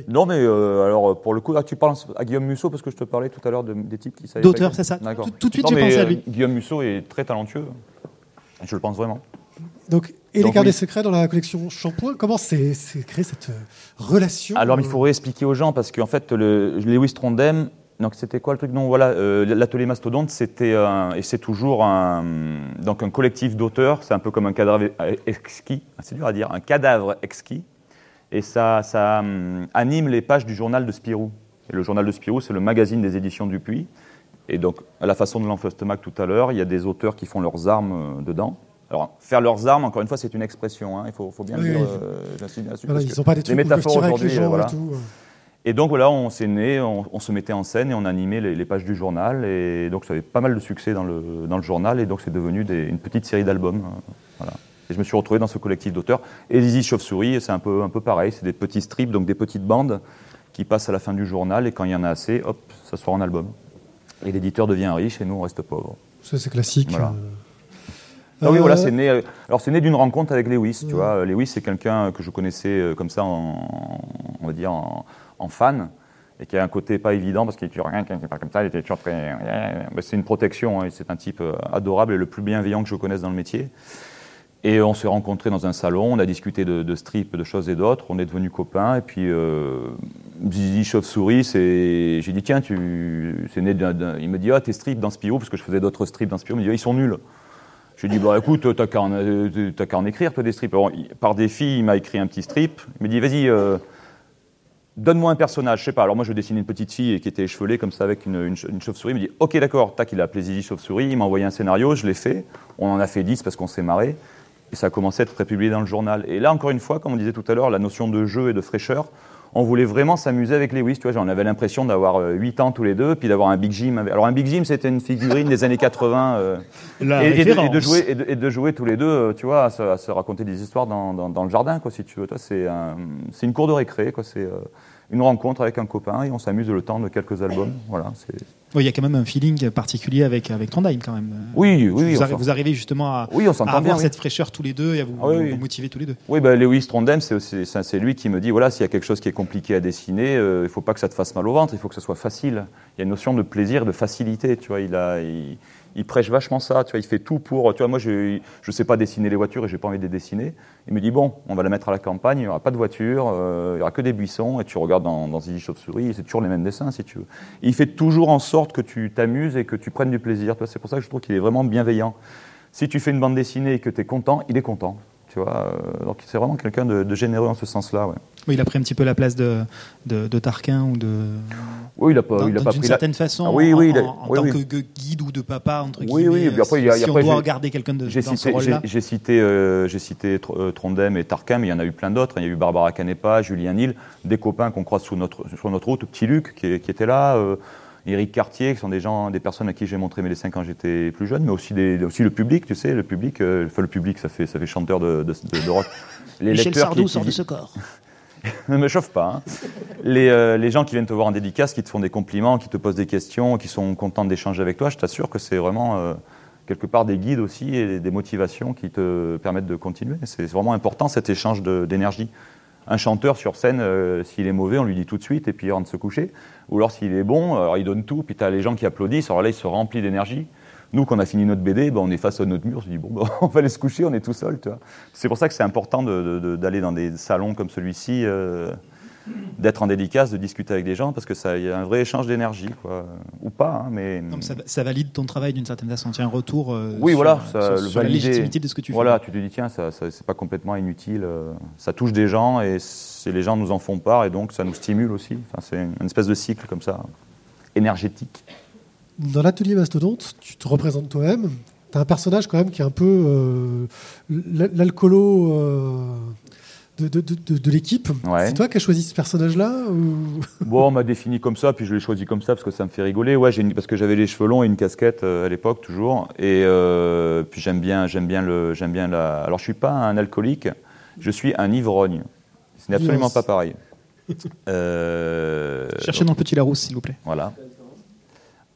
Non, mais euh, alors, pour le coup, ah, tu parles à Guillaume Musso parce que je te parlais tout à l'heure de- des types qui savaient. D'auteur, c'est ça. D'accord. Tout, tout de suite, j'ai pensé à lui. Guillaume Musso est très talentueux. Je le pense vraiment. Donc, et les carnets oui. secrets dans la collection Shampoing. Comment c'est c'est créé cette euh, relation Alors, il euh, faudrait expliquer aux gens parce qu'en fait, le, Lewis Trondheim, donc c'était quoi le truc? Non, voilà, euh, l'atelier Mastodonte, c'était un- et c'est toujours un, donc un collectif d'auteurs. C'est un peu comme un cadavre exquis. C'est dur à dire, un cadavre exquis. Et ça, ça hum, anime les pages du journal de Spirou. Et le journal de Spirou, c'est le magazine des éditions Dupuis. Et donc, à la façon de l'Enfostemac tout à l'heure, il y a des auteurs qui font leurs armes dedans. Alors, faire leurs armes, encore une fois, c'est une expression. hein. Il faut, faut bien Oui, le dire. oui. euh, voilà, ils n'ont pas des les trucs peuvent métaphores les aujourd'hui, gens euh, voilà. et tout. euh. Et donc voilà, on s'est né, on, on se mettait en scène et on animait les, les pages du journal. Et donc ça avait pas mal de succès dans le, dans le journal. Et donc c'est devenu des- une petite série d'albums. euh, voilà. Et je me suis retrouvé dans ce collectif d'auteurs. Et Lizzie Chauve-souris, c'est un peu, un peu pareil. C'est des petits strips, donc des petites bandes qui passent à la fin du journal. Et quand il y en a assez, hop, ça sort en album. Et l'éditeur devient riche et nous on reste pauvres. Ça, c'est classique. Voilà. euh. Ah oui, Euh, voilà, c'est né. euh, Alors c'est né d'une rencontre avec Lewis, tu vois. Lewis, c'est quelqu'un que je connaissais euh, comme ça, en, on va dire en, en fan, et qui a un côté pas évident parce qu'il est toujours rien, qui pas comme ça, il était toujours très. Mais c'est une protection. hein, C'est un type euh, adorable et le plus bienveillant que je connaisse dans le métier. Et on s'est rencontrés dans un salon, on a discuté de, de strip, de choses et d'autres, on est devenus copains, et puis euh, Zizi Chauve-souris, c'est. J'ai dit, tiens, tu. C'est né d'un. d'un- Il me dit, ah, tes strips dans Spiro, parce que je faisais d'autres strips dans Spiro. Il me dit, ah, ils sont nuls. J'ai dit, bah écoute, t'as qu'à en, euh, t'as qu'à en écrire, toi, des strips. Par défi, il m'a écrit un petit strip. Il me dit, vas-y, euh, donne-moi un personnage. Je sais pas. Alors, moi, je dessinais une petite fille qui était échevelée comme ça avec une, une ch- une chauve-souris. Il me dit, ok, d'accord. Tac, il a appelé Zizi Chauve-souris. Il m'a envoyé un scénario, je l'ai fait. On en a fait 10 parce qu'on s'est marré. Et ça a commencé à être prépublié dans le journal. Et là, encore une fois, comme on disait tout à l'heure, la notion de jeu et de fraîcheur, on voulait vraiment s'amuser avec Lewis. Tu vois, genre, on avait l'impression d'avoir euh, 8 ans tous les deux, puis d'avoir un Big Jim. avec- Alors, un Big Jim, c'était une figurine des années 80. euh, La et, et de, et de référence. jouer, et, de, et de jouer tous les deux, euh, tu vois, à se, à se raconter des histoires dans, dans- dans le jardin, quoi, si tu veux. Toi, c'est un- c'est une cour de récré, quoi. C'est euh, une rencontre avec un copain et on s'amuse le temps de quelques albums. Voilà. c'est- Oui, il y a quand même un feeling particulier avec, avec Trondheim quand même. Oui, oui, vous, arri- arrivez justement à, Oui, on à s'entend avoir bien. oui. cette fraîcheur tous les deux et à vous, Ah oui, vous motiver tous les deux. Oui, bah, Lewis Trondheim, c'est lui qui me dit voilà, s'il y a quelque chose qui est compliqué à dessiner, euh, il ne faut pas que ça te fasse mal au ventre, il faut que ça soit facile. Il y a une notion de plaisir, de facilité. Tu vois, il, a, il, il prêche vachement ça. Tu vois, il fait tout pour. Tu vois, moi, je ne sais pas dessiner les voitures et j'ai pas envie de les dessiner. Il me dit bon, on va la mettre à la campagne, il n'y aura pas de voiture, euh, il n'y aura que des buissons et tu regardes dans, dans Zizi Chauve-souris, c'est toujours les mêmes dessins si tu veux. Il fait toujours en sorte que tu t'amuses et que tu prennes du plaisir. C'est pour ça que je trouve qu'il est vraiment bienveillant. Si tu fais une bande dessinée et que tu es content, il est content. Tu vois, euh, donc c'est vraiment quelqu'un de, de généreux en ce sens-là. Ouais. Oui, il a pris un petit peu la place de, de, de Tarquin ou de. Oui, il a pas, dans- il a pas pris la- certaine façon, Ah oui, en, oui, en- en oui, tant oui. que gu- guide ou de papa, entre Oui, guillemets. oui, puis après, si il y a- si après, on doit j'ai- regarder quelqu'un de, J'ai cité, j'ai, cité, euh, cité euh, Trondheim et Tarquin, mais il y en a eu plein d'autres. Il y a eu Barbara Canepa, Julien Nil, des copains qu'on croise sous notre, sur notre route, Petit Luc qui était là, euh, Éric Cartier, qui sont des gens, des personnes à qui j'ai montré mes dessins quand j'étais plus jeune, mais aussi, des, aussi le public, tu sais, le public, euh, enfin, le public, ça fait, ça fait chanteur de, de, rock. Les Michel lecteurs Sardou qui- sort qui- de ce corps. ne me chauffe pas. hein. Les, euh, les gens qui viennent te voir en dédicace, qui te font des compliments, qui te posent des questions, qui sont contents d'échanger avec toi, je t'assure que c'est vraiment euh, quelque part des guides aussi et des motivations qui te permettent de continuer. C'est vraiment important cet échange d'énergie. Un chanteur sur scène, euh, s'il est mauvais, on lui dit tout de suite et puis il rentre se coucher. Ou alors s'il est bon, alors il donne tout, puis tu as les gens qui applaudissent, alors là il se remplit d'énergie. Nous, quand on a fini notre BD, ben, on est face à notre mur, on se dit, bon, ben, on va aller se coucher, on est tout seul. C'est pour ça que c'est important de- de- de- d'aller dans des salons comme celui-ci, euh, d'être en dédicace, de discuter avec des gens, parce que ça, il y a un vrai échange d'énergie, quoi. Ou pas, hein, mais. Non, mais ça, ça valide ton travail d'une certaine façon. Tu as un retour euh, Oui, sur, voilà, sur- ça, sur le la légitimité de ce que tu Voilà, fais. tu te dis, tiens, ça, ça- c'est pas complètement inutile. euh, ça touche des gens et les gens nous en font part et donc ça nous stimule aussi. Enfin, c'est une espèce de cycle comme ça, énergétique. Dans l'atelier Mastodonte, tu te représentes toi-même. Tu as un personnage quand même qui est un peu euh, l'alcoolo euh, de, de- de- de l'équipe. Ouais. C'est toi qui as choisi ce personnage-là ou... Bon, on m'a défini comme ça, puis je l'ai choisi comme ça parce que ça me fait rigoler. Ouais, une- parce que j'avais les cheveux longs et une casquette euh, à l'époque toujours, et euh, puis j'aime bien, j'aime bien le, j'aime bien la. Alors je suis pas un alcoolique, je suis un ivrogne. Ce n'est absolument pas pareil. Euh, Cherchez dans le petit Larousse, s'il vous plaît. Voilà.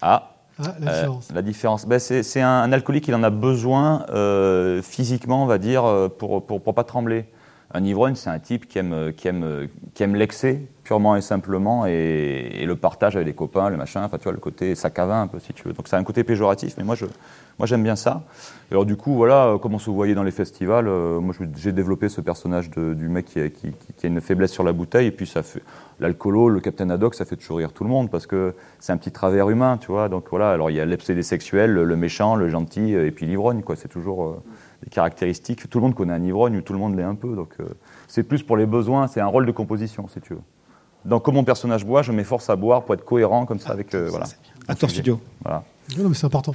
Ah, Ah, la différence. la différence. Ben, c'est un, un alcoolique, il en a besoin euh, physiquement, on va dire, pour, pour, pour pas trembler. Un ivrogne, c'est un type qui aime, qui aime, qui aime l'excès, purement et simplement, et, le partage avec les copains, le machin, enfin, tu vois, le côté sac à vin, un peu, si tu veux. Donc, c'est un côté péjoratif, mais moi, je, moi, j'aime bien ça. Et alors, du coup, voilà, comme on se voyait dans les festivals, euh, moi, j'ai développé ce personnage du mec qui a, a une faiblesse sur la bouteille, et puis ça fait. L'alcoolo, le Captain Haddock, ça fait toujours rire tout le monde, parce que c'est un petit travers humain, tu vois. Donc, voilà, alors, il y a l'obsédé sexuel, le, le méchant, le gentil, et puis l'ivrogne, quoi. C'est toujours. euh, caractéristiques. Tout le monde connaît un ivrogne, ou tout le monde l'est un peu. Donc, euh, c'est plus pour les besoins, c'est un rôle de composition, si tu veux. Donc, comme mon personnage boit, je m'efforce à boire pour être cohérent comme ça avec. euh, voilà. Acteur studio. voilà. Non, mais c'est important.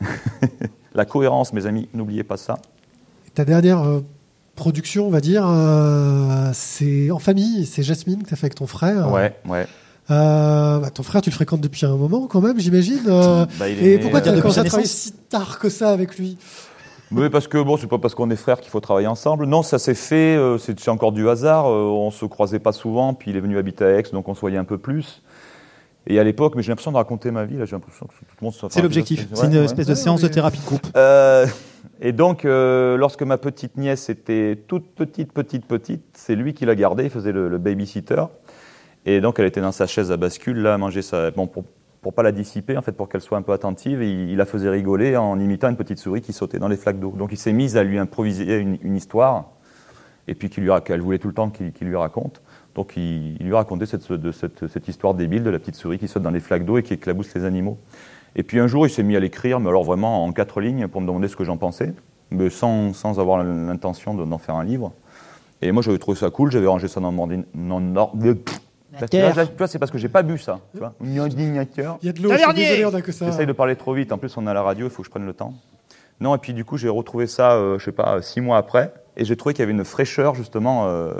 La cohérence, mes amis, n'oubliez pas ça. Ta dernière euh, production, on va dire, euh, c'est en famille, c'est Jasmine que tu as fait avec ton frère. Ouais, ouais. Euh, bah, ton frère, tu le fréquentes depuis un moment quand même, j'imagine. euh, Bah, et né, pourquoi tu as commencé à travailler si tard que ça avec lui? Oui, parce que bon, c'est pas parce qu'on est frères qu'il faut travailler ensemble. Non, ça s'est fait, euh, c'est encore du hasard. euh, on se croisait pas souvent, puis il est venu habiter à Aix, donc on se voyait un peu plus. Et à l'époque, mais j'ai l'impression de raconter ma vie, là, j'ai l'impression que tout le monde se C'est l'objectif. C'est une Ouais, ouais. espèce de séance mais- de thérapie de groupe. Euh, et donc, euh, lorsque ma petite nièce était toute petite, petite, petite, c'est lui qui l'a gardée, il faisait le, le babysitter. Et donc, elle était dans sa chaise à bascule, là, à manger sa. Bon, pour, pour pas la dissiper, en fait, pour qu'elle soit un peu attentive, il, la faisait rigoler en imitant une petite souris qui sautait dans les flaques d'eau. Donc, il s'est mis à lui improviser une, histoire, et puis qu'elle voulait tout le temps qu'il lui raconte. Donc il, lui a raconté cette, de cette, cette histoire débile de la petite souris qui saute dans les flaques d'eau et qui éclabousse les animaux. Et puis un jour, il s'est mis à l'écrire, mais alors vraiment en quatre lignes, pour me demander ce que j'en pensais, mais sans, sans avoir l'intention de- d'en faire un livre. Et moi, j'avais trouvé ça cool, j'avais rangé ça dans mon ordinateur. Là, tu vois, c'est parce que j'ai pas bu ça. Tu vois. Il y a de l'eau, je suis désolé, on a que ça. J'essaye de parler trop vite. En plus, on est à la radio, il faut que je prenne le temps. Non, et puis du coup, j'ai retrouvé ça, euh, je sais pas, six mois après, et j'ai trouvé qu'il y avait une fraîcheur justement. euh,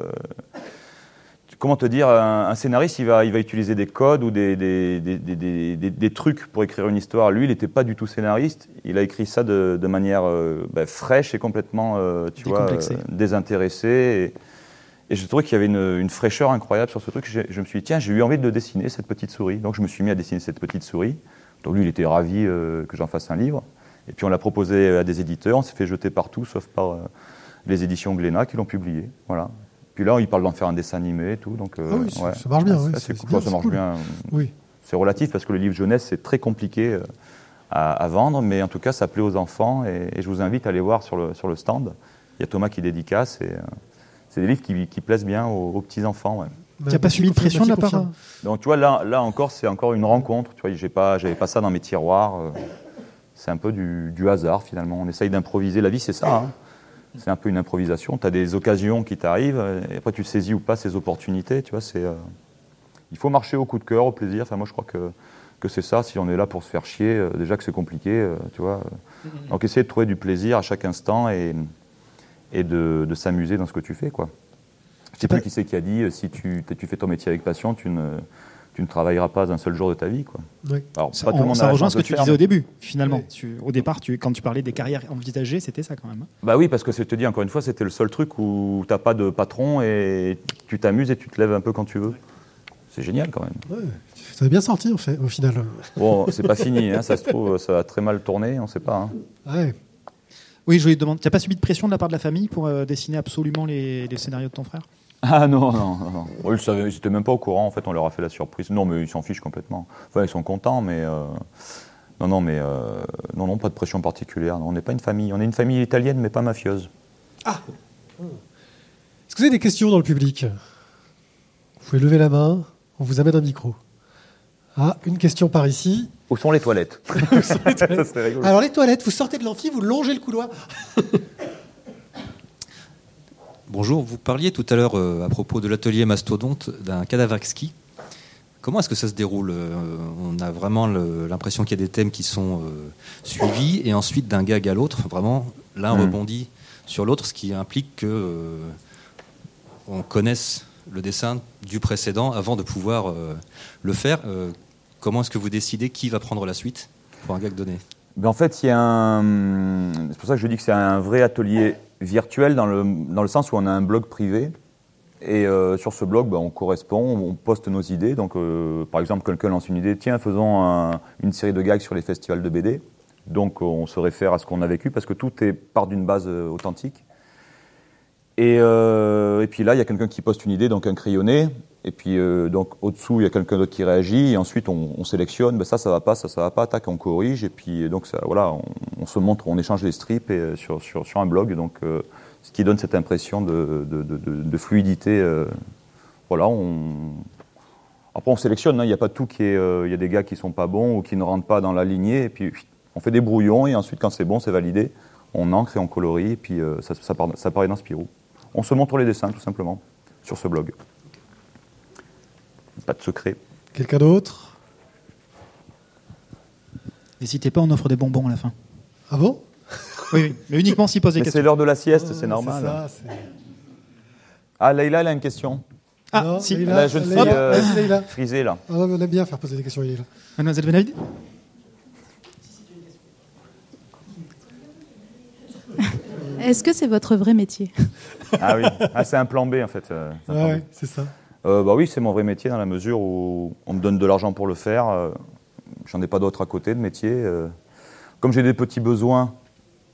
comment te dire, un, un scénariste, il va, il va utiliser des codes ou des, des, des, des- des- des- des trucs pour écrire une histoire. Lui, il n'était pas du tout scénariste. Il a écrit ça de, de manière euh, bah, fraîche et complètement, euh, tu vois, euh, désintéressée. Et, et je trouvais qu'il y avait une, une fraîcheur incroyable sur ce truc. Je me suis dit, tiens, j'ai eu envie de dessiner cette petite souris. Donc je me suis mis à dessiner cette petite souris. Donc lui, il était ravi euh, que j'en fasse un livre. Et puis on l'a proposé à des éditeurs. On s'est fait jeter partout, sauf par euh, les éditions Glénat qui l'ont publié. Voilà. Puis là, il parle d'en faire un dessin animé et tout. Donc, euh, Ah oui, ça- ça marche bien, oui, c'est- c'est cool. ça marche cool. bien. Oui. C'est relatif parce que le livre jeunesse, c'est très compliqué à, à vendre, mais en tout cas, ça plaît aux enfants et, et je vous invite à aller voir sur le, sur le stand. Il y a Thomas qui dédicace et c'est des livres qui, qui plaisent bien aux, aux petits-enfants. ouais. Tu n'as pas subi de pression de la part. Donc, tu vois, là, là encore, c'est encore une rencontre. Tu vois, j'ai pas, j'avais pas ça dans mes tiroirs. euh, c'est un peu du, du hasard, finalement. On essaye d'improviser. La vie, c'est ça. hein. C'est un peu une improvisation. Tu as des occasions qui t'arrivent et après, tu saisis ou pas ces opportunités. Tu vois, c'est, euh, il faut marcher au coup de cœur, au plaisir. Enfin, moi, je crois que, que c'est ça. Si on est là pour se faire chier, euh, déjà que c'est compliqué, euh, tu vois. euh. Donc, essayer de trouver du plaisir à chaque instant et, et de, de s'amuser dans ce que tu fais, quoi. Je sais pas- plus qui c'est qui a dit euh, si tu, tu fais ton métier avec passion, tu ne, tu ne travailleras pas un seul jour de ta vie. Quoi. Oui. Alors, Ça, pas tout le on- monde ça rejoint ce que tu faire, disais au début, finalement. Oui. Tu- au départ, tu, quand tu parlais des carrières envisagées, c'était ça quand même. hein. Bah oui, parce que je te dis encore une fois, c'était le seul truc où tu n'as pas de patron et tu t'amuses et tu te lèves un peu quand tu veux. C'est génial quand même. Ouais. Ça a bien sorti, en fait, au final. Bon, c'est pas fini, hein, ça se trouve, ça a très mal tourné, on ne sait pas. hein. Ouais. Oui, je voulais te demander, tu n'as pas subi de pression de la part de la famille pour euh, dessiner absolument les, les scénarios de ton frère? Ah non, non, non. ils savaient- ils n'étaient même pas au courant, en fait, on leur a fait la surprise. Non, mais ils s'en fichent complètement. Enfin, ils sont contents, mais. euh, Non, non, mais. euh, Non, non, pas de pression particulière. Non, on n'est pas une famille. On est une famille italienne, mais pas mafieuse. Est-ce que vous avez des questions dans le public? Vous pouvez lever la main, on vous amène un micro. Ah, une question par ici. Où sont les toilettes Ça serait rigolo. Alors les toilettes, vous sortez de l'amphi, vous longez le couloir. Bonjour, vous parliez tout à l'heure euh, à propos de l'atelier mastodonte d'un cadavre exquis. Comment est-ce que ça se déroule Euh, On a vraiment l'impression qu'il y a des thèmes qui sont euh, suivis et ensuite d'un gag à l'autre, vraiment l'un Mm. rebondit sur l'autre, ce qui implique que euh, on connaisse le dessin du précédent avant de pouvoir euh, le faire. Comment est-ce que vous décidez qui va prendre la suite pour un gag donné Ben, en fait, il y a. C'est pour ça que je dis que c'est un vrai atelier virtuel dans le, dans le sens où on a un blog privé. Et euh, sur ce blog, ben, on correspond, on poste nos idées. Donc, euh, par exemple, quelqu'un lance une idée tiens, faisons un- une série de gags sur les festivals de BD. Donc, on se réfère à ce qu'on a vécu parce que tout est part d'une base euh, authentique. Et, euh, et puis là, il y a quelqu'un qui poste une idée, donc un crayonné. Et puis euh, donc au-dessous, il y a quelqu'un d'autre qui réagit. Et ensuite, on, on sélectionne. Ben, ça, ça va pas, ça, ça va pas. Tac, on corrige. Et puis donc voilà, on, se montre, on échange les strips et, euh, sur, sur, un blog. Donc ce qui donne cette impression de, de, fluidité. voilà. Après, on sélectionne. hein. Il n'y a pas tout qui est. Il y a des gars qui sont pas bons ou qui ne rentrent pas dans la lignée. Et puis on fait des brouillons. Et ensuite, quand c'est bon, c'est validé. On encre et on colorie. Et puis ça, ça, ça dans Spirou. On se montre les dessins, tout simplement, sur ce blog. Pas de secret. Quelqu'un d'autre? N'hésitez pas, on offre des bonbons à la fin. Ah bon? Oui, oui, mais uniquement s'il pose des Mais c'est questions. l'heure de la sieste, Ah, c'est normal. ça, Ah, Leïla, elle a une question. Ah, Non, si, Leïla, La jeune Leïla, fille, euh. Frisée, là. Ah, on aime bien faire poser des questions à Leïla. mademoiselle Benavid Est-ce que c'est votre vrai métier Ah oui, ah, c'est un plan B, en fait. euh, Ah ouais, c'est ça. Euh, bah oui, c'est mon vrai métier dans la mesure où on me donne de l'argent pour le faire. euh, J'en ai pas d'autre à côté de métier. Comme j'ai des petits besoins,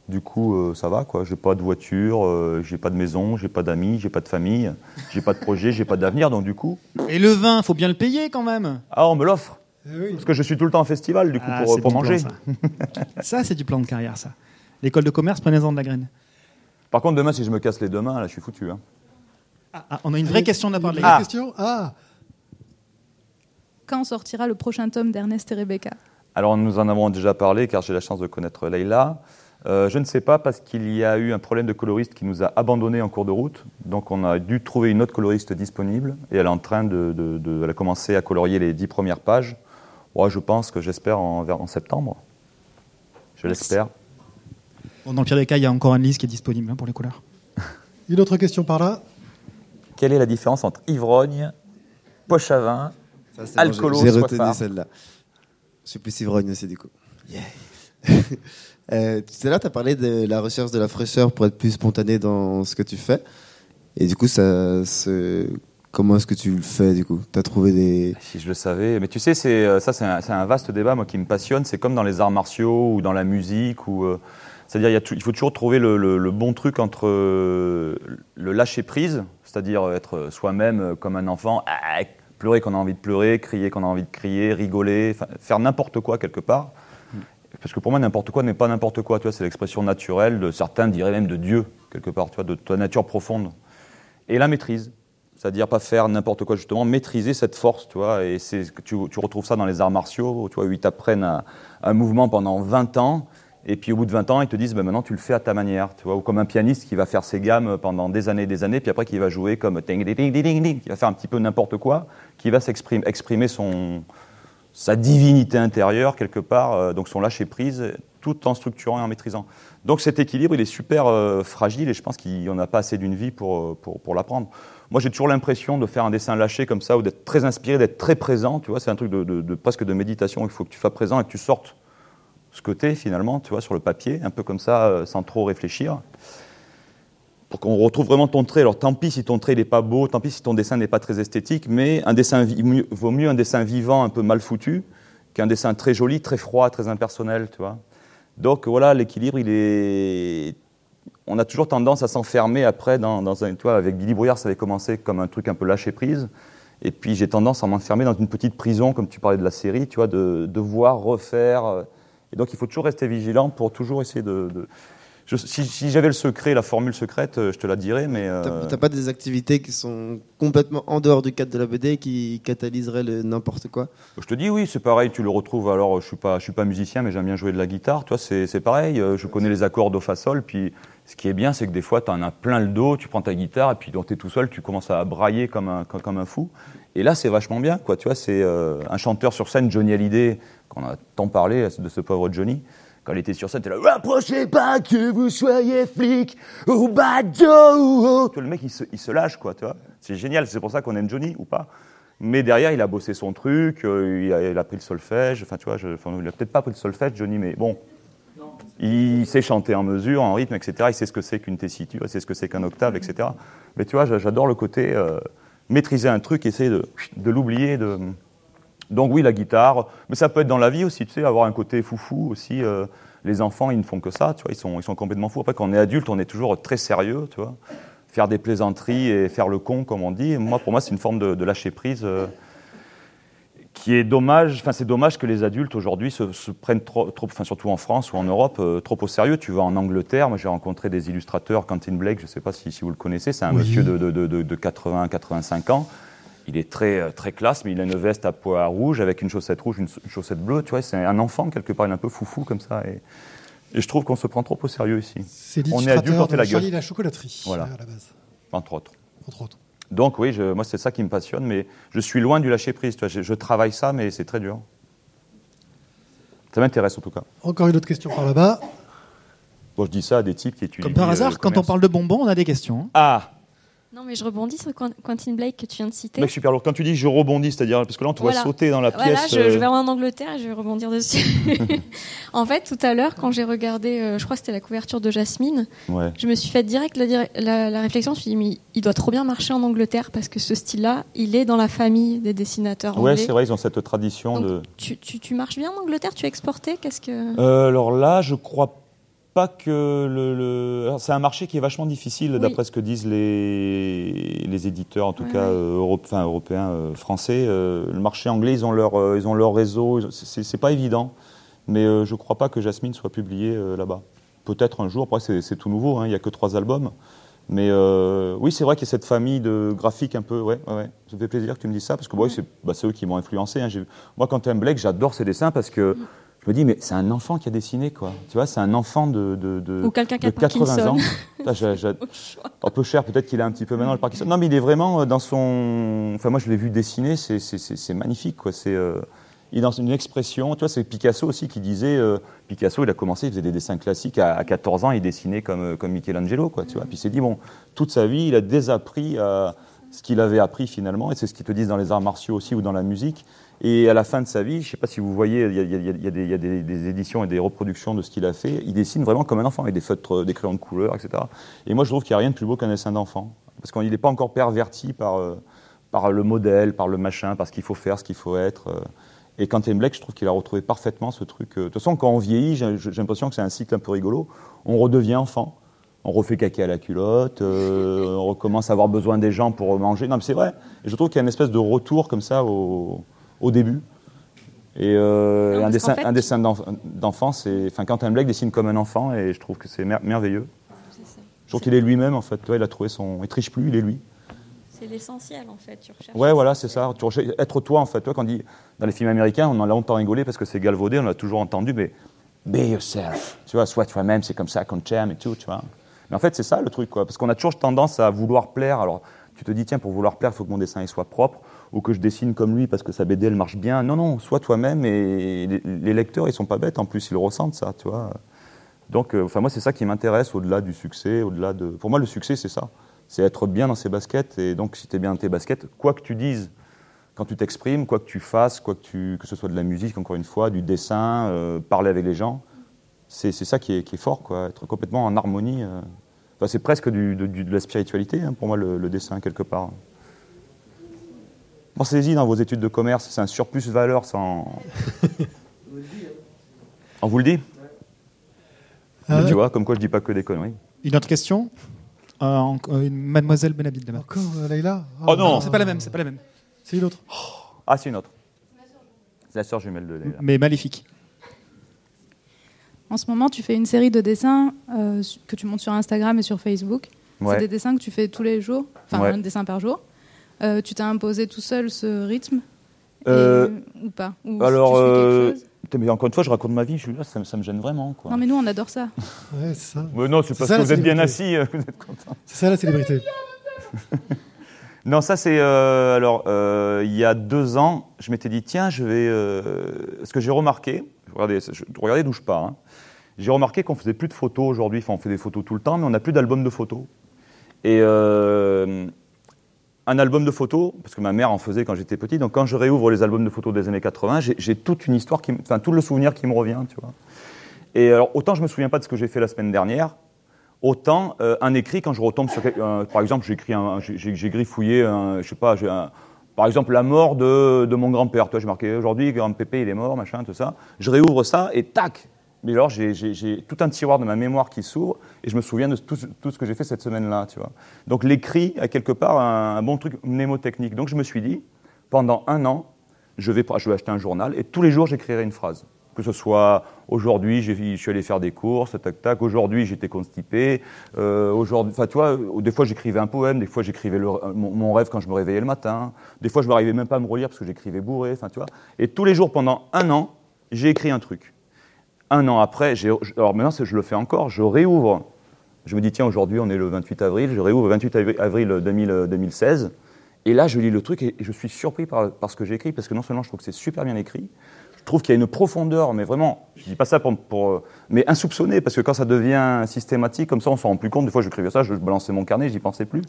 du coup, ça va. quoi. J'ai pas de voiture, j'ai pas de maison, j'ai pas d'amis, j'ai pas de famille, j'ai pas de projet, j'ai pas d'avenir. Donc du coup, Et le vin, faut bien le payer quand même. ah, on me l'offre. Eh oui. Parce que je suis tout le temps en festival, du coup, Ah, pour, c'est pour du plan, manger. ça, Ça, c'est du plan de carrière, ça. L'école de commerce, prenez-en de la graine. Par contre, demain, si je me casse les deux mains, là, je suis foutu. hein. Ah, ah, on a une vraie question de la part Ah. question Ah, Quand sortira le prochain tome d'Ernest et Rebecca? Alors nous en avons déjà parlé car j'ai la chance de connaître Leïla. Euh, je ne sais pas parce qu'il y a eu un problème de coloriste qui nous a abandonnés en cours de route. Donc on a dû trouver une autre coloriste disponible et elle est en train de, de- de- elle a commencé à colorier les dix premières pages. Ouais, je pense que j'espère en septembre. Je l'espère. Bon, dans le pire des cas, il y a encore une liste qui est disponible hein, pour les couleurs. une autre question par là. Quelle est la différence entre ivrogne, poche à vin Ça, c'est Alcoolo, J'ai retenu celle-là. Je suis plus ivrogne aussi, du coup. Euh, tout à l'heure, tu as parlé de la recherche de la fraîcheur pour être plus spontané dans ce que tu fais. Et du coup, ça, comment est-ce que tu le fais, du coup? Tu as trouvé des... Si je le savais. Mais tu sais, c'est, euh, ça, c'est un, c'est un vaste débat, moi, qui me passionne. C'est comme dans les arts martiaux ou dans la musique. Ou, euh, c'est-à-dire, il, faut toujours trouver le, le- le bon truc entre euh, le lâcher-prise, c'est-à-dire être soi-même euh, comme un enfant, ah, pleurer quand on a envie de pleurer, crier quand on a envie de crier, rigoler, faire n'importe quoi quelque part. Parce que pour moi, n'importe quoi n'est pas n'importe quoi. Tu vois, c'est l'expression naturelle de certains diraient même de Dieu, quelque part, tu vois, de ta nature profonde. Et la maîtrise. C'est-à-dire pas faire n'importe quoi, justement, maîtriser cette force, tu vois. Et c'est, tu, tu retrouves ça dans les arts martiaux, tu vois, où ils t'apprennent un, un mouvement pendant 20 ans. Et puis au bout de 20 ans, ils te disent, ben maintenant tu le fais à ta manière, tu vois. Ou comme un pianiste qui va faire ses gammes pendant des années et des années, puis après qui va jouer comme ding ding ding ding, qui va faire un petit peu n'importe quoi, qui va s'exprimer exprimer son, sa divinité intérieure quelque part, euh, donc son lâcher prise, tout en structurant et en maîtrisant. Donc cet équilibre, il est super euh, fragile et je pense qu'il n'y en a pas assez d'une vie pour, euh, pour, pour l'apprendre. Moi, j'ai toujours l'impression de faire un dessin lâché comme ça, ou d'être très inspiré, d'être très présent. Tu vois, c'est un truc de- presque de méditation. Il faut que tu sois présent et que tu sortes ce côté finalement, tu vois, sur le papier, un peu comme ça, euh, sans trop réfléchir pour qu'on retrouve vraiment ton trait. Alors tant pis si ton trait n'est pas beau, tant pis si ton dessin n'est pas très esthétique, mais un dessin vaut mieux un dessin vivant un peu mal foutu qu'un dessin très joli, très froid, très impersonnel, tu vois. Donc voilà, l'équilibre, il est. On a toujours tendance à s'enfermer après dans, dans un. Tu vois, avec Billy Brouillard, ça avait commencé comme un truc un peu lâcher prise. Et puis j'ai tendance à m'enfermer dans une petite prison, comme tu parlais de la série, tu vois, de devoir refaire. Et donc il faut toujours rester vigilant pour toujours essayer de. de- je- si si j'avais le secret, la formule secrète, euh, je te la dirais, mais. Euh, t'as pas des activités qui sont complètement en dehors du cadre de la BD qui catalyseraient le n'importe quoi? Je te dis oui, c'est pareil, tu le retrouves. Alors, je suis pas, je suis pas musicien, mais j'aime bien jouer de la guitare. Toi, c'est c'est pareil. euh, Je connais les accords do fa sol. Puis, ce qui est bien, c'est que des fois, tu en as plein le dos. Tu prends ta guitare et puis, quand tu es tout seul, tu commences à brailler comme un, comme, comme un fou. Et là, c'est vachement bien, quoi. Tu vois, c'est euh, un chanteur sur scène, Johnny Hallyday, qu'on a tant parlé de ce pauvre Johnny. Quand il était sur scène, t'es là, approchez pas que vous soyez flic ou badaud. Tu vois, le mec, il se, lâche, quoi, tu vois. C'est génial, c'est pour ça qu'on aime Johnny ou pas. Mais derrière, il a bossé son truc, euh, il, a, pris le solfège. Enfin, tu vois, il a peut-être pas pris le solfège, Johnny, mais bon. Il sait chanter en mesure, en rythme, etc. Il sait ce que c'est qu'une tessiture, il sait ce que c'est qu'un octave, etc. Mais tu vois, j'a- j'adore le côté euh, maîtriser un truc, essayer de l'oublier. De... Donc oui, la guitare, mais ça peut être dans la vie aussi, tu sais, avoir un côté foufou aussi. euh, les enfants, ils ne font que ça, tu vois, ils sont, ils sont complètement fous. Après, quand on est adulte, on est toujours très sérieux, tu vois. Faire des plaisanteries et faire le con, comme on dit. Moi, pour moi, c'est une forme de, de lâcher prise. euh, qui est dommage, enfin c'est dommage que les adultes aujourd'hui se, se prennent trop, trop, enfin surtout en France ou en Europe, euh, trop au sérieux. Tu vas en Angleterre, moi j'ai rencontré des illustrateurs, Quentin Blake, je ne sais pas si, si vous le connaissez, c'est un Oui. monsieur de, de, de, de- de 80-85 ans. Il est très, euh, très classe, mais il a une veste à pois rouge avec une chaussette rouge, une, chaussette bleue. Tu vois, c'est un enfant quelque part, il est un peu foufou comme ça. Et, et je trouve qu'on se prend trop au sérieux ici, C'est On est adulte, de la gueule. Charlie la chocolaterie, Voilà. à la base, entre autres. entre autres. Donc oui, je- moi c'est ça qui me passionne, mais je suis loin du lâcher prise. tu vois. Je, je travaille ça, mais c'est très dur. Ça m'intéresse en tout cas. Encore une autre question par là-bas. Bon, je dis ça à des types qui étudient. Comme par euh, hasard, quand on parle de bonbons, on a des questions. hein. Ah, Non, mais je rebondis sur Quent- Quentin Blake que tu viens de citer. mec super lourd. Quand tu dis je rebondis, c'est-à-dire parce que là on te voit Voilà. sauter dans la Voilà, pièce. je, euh, je vais en Angleterre et je vais rebondir dessus. en fait, tout à l'heure, quand j'ai regardé, euh, je crois que c'était la couverture de Jasmine, Ouais. je me suis fait direct la, dir- la- la réflexion. Je me suis dit, mais il doit trop bien marcher en Angleterre parce que ce style-là, il est dans la famille des dessinateurs Ouais, anglais. c'est vrai, ils ont cette tradition Donc, de. Tu, tu- tu marches bien en Angleterre Tu as exporté Qu'est-ce que Euh, alors là, je crois pas que le. le- C'est un marché qui est vachement difficile, Oui. d'après ce que disent les, les éditeurs, en tout Ouais, cas ouais. euh, Europe- enfin, européens, euh, français. Euh, le marché anglais, ils ont leur, euh, ils ont leur réseau. C'est pas évident, mais euh, je crois pas que Jasmine soit publiée euh, là-bas. Peut-être un jour. Après, c'est tout nouveau. hein, Il y a que trois albums. Mais euh, oui, c'est vrai qu'il y a cette famille de graphiques un peu. Ouais, ouais, ouais. Ça me fait plaisir que tu me dises ça parce que bon, oui, c'est bah, c'est eux qui m'ont influencé. hein. Moi, quand Tim Blake, j'adore ses dessins parce que je me dis, mais c'est un enfant qui a dessiné, quoi. Tu vois, c'est un enfant de, de, de, Ou quelqu'un qui de a Parkinson. ans. Putain, j'ai- j'ai- un peu cher, peut-être qu'il a un petit peu maintenant le Parkinson. Non, mais il est vraiment euh, dans son. Enfin, moi, je l'ai vu dessiner, c'est- c'est c'est- c'est magnifique, quoi. C'est. euh, Il est dans une expression, tu vois, c'est Picasso aussi qui disait, euh, Picasso, il a commencé, il faisait des dessins classiques, à, à 14 ans, il dessinait comme, euh, comme Michelangelo, quoi, tu vois. Puis il s'est dit, bon, toute sa vie, il a désappris à ce qu'il avait appris finalement, et c'est ce qu'ils te disent dans les arts martiaux aussi ou dans la musique. Et à la fin de sa vie, je ne sais pas si vous voyez, il y a, des, éditions et des reproductions de ce qu'il a fait, il dessine vraiment comme un enfant, avec des feutres, des crayons de couleur, etc. Et moi, je trouve qu'il n'y a rien de plus beau qu'un dessin d'enfant, parce qu'il n'est pas encore perverti par, euh, par le modèle, par le machin, par ce qu'il faut faire, ce qu'il faut être. euh. Et quand Tim Blake, je trouve qu'il a retrouvé parfaitement ce truc. euh. De toute façon, quand on vieillit, j'ai l'impression que c'est un cycle un peu rigolo. On redevient enfant. On refait caca à la culotte, euh, on recommence à avoir besoin des gens pour manger. Non, mais c'est vrai. Et je trouve qu'il y a une espèce de retour comme ça au, au début. Et euh, Non, un, dessin, fait- un dessin d'enfant, c'est. Enfin, Quentin Blake dessine comme un enfant et je trouve que c'est mer- merveilleux. Je trouve qu'il est lui-même, en fait. Il a trouvé son. Il triche plus, il est lui. C'est l'essentiel en fait. Tu recherches Ouais, voilà, c'est ça. Tu recherches- être toi, en fait. Toi, quand on dit dans les films américains, on en a longtemps rigolé parce que c'est galvaudé, on l'a toujours entendu, mais be yourself. Tu vois, sois toi-même, c'est comme ça qu'on t'aime et tout, tu vois. Mais en fait, c'est ça le truc. Parce qu'on a toujours tendance à vouloir plaire. Alors, tu te dis, tiens, pour vouloir plaire, il faut que mon dessin soit propre ou que je dessine comme lui parce que sa BD, elle marche bien. Non, non, sois toi-même et les, lecteurs, ils sont pas bêtes en plus, ils ressentent, ça, tu vois. Donc, euh, moi, c'est ça qui m'intéresse au-delà du succès, au-delà de. Pour moi, le succès, c'est ça. C'est être bien dans ses baskets. Et donc, si tu es bien dans tes baskets, quoi que tu dises, quand tu t'exprimes, quoi que tu fasses, quoi que, tu, que ce soit de la musique, encore une fois, du dessin, euh, parler avec les gens, c'est ça qui est, qui est fort, quoi. Être complètement en harmonie. euh. Enfin, c'est presque du- de, du- de la spiritualité, hein, pour moi, le, le dessin, quelque part. Pensez-y dans vos études de commerce, c'est un surplus valeur sans. On vous le dit Mais Euh, Tu vois, comme quoi je dis pas que des conneries. Une autre question Euh, en- euh, une Mademoiselle Benhabib là-bas. Encore euh, Leïla Oh non. c'est pas la même, c'est pas la même. C'est une autre. Ah, c'est une autre. C'est la sœur jumelle de Leïla. Mais maléfique. En ce moment, tu fais une série de dessins euh, que tu montes sur Instagram et sur Facebook. Ouais. C'est des dessins que tu fais tous les jours, enfin Ouais. un dessin par jour. Euh, tu t'as imposé tout seul ce rythme? Et- Euh, ou pas? Ou Alors, tu mais encore une fois, je raconte ma vie, je suis là, ça, me- ça me gêne vraiment. Quoi. Non mais nous on adore ça. Ouais, c'est ça. Non, c'est parce ça, que vous êtes bien assis, euh, vous êtes content. C'est ça la célébrité. Non, ça c'est. euh, alors, euh, il y a deux ans, je m'étais dit, tiens, je vais. euh, ce que j'ai remarqué, regardez, regardez d'où je pars. hein. J'ai remarqué qu'on faisait plus de photos aujourd'hui. Enfin, on fait des photos tout le temps, mais on n'a plus d'albums de photos. Et euh, un album de photos, parce que ma mère en faisait quand j'étais petit, donc quand je réouvre les albums de photos des années 80, j'ai- toute une histoire, qui, enfin tout le souvenir qui me revient, tu vois. Et autant je me souviens pas de ce que j'ai fait la semaine dernière, autant euh, un écrit, quand je retombe sur. euh, par exemple, j'ai griffouillé, je sais pas, un- par exemple, la mort de, mon grand-père. Toi, j'ai marqué aujourd'hui, grand Pépé, il est mort, machin, tout ça. Je réouvre ça et tac Mais alors, j'ai- tout un tiroir de ma mémoire qui s'ouvre et je me souviens de tout, ce- que j'ai fait cette semaine-là. Donc, l'écrit a quelque part un, un bon truc mnémotechnique. Donc, je me suis dit, pendant un an, je vais, je vais acheter un journal et tous les jours, j'écrirai une phrase. Que ce soit aujourd'hui, je suis allé faire des courses, tac, tac. Aujourd'hui, j'étais constipé. Euh, aujourd'hui, enfin, tu vois, euh, des fois, j'écrivais un poème, des fois, j'écrivais mon, rêve quand je me réveillais le matin. Des fois, je n'arrivais même pas à me relire parce que j'écrivais bourré, enfin, tu vois. Et tous les jours, pendant un an, j'ai écrit un truc. Un an après, alors maintenant, je le fais encore, je réouvre. Je me dis, tiens, aujourd'hui, on est le 28 avril, je réouvre le 28 avri- avril 2000, 2016. Et là, je lis le truc et et je suis surpris par, par ce que j'ai écrit, parce que non seulement je trouve que c'est super bien écrit, je trouve qu'il y a une profondeur, mais vraiment, je dis pas ça pour, mais insoupçonnée, parce que quand ça devient systématique, comme ça, on s'en rend plus compte. Des fois, j'écrivais ça, je balançais mon carnet, j'y pensais plus.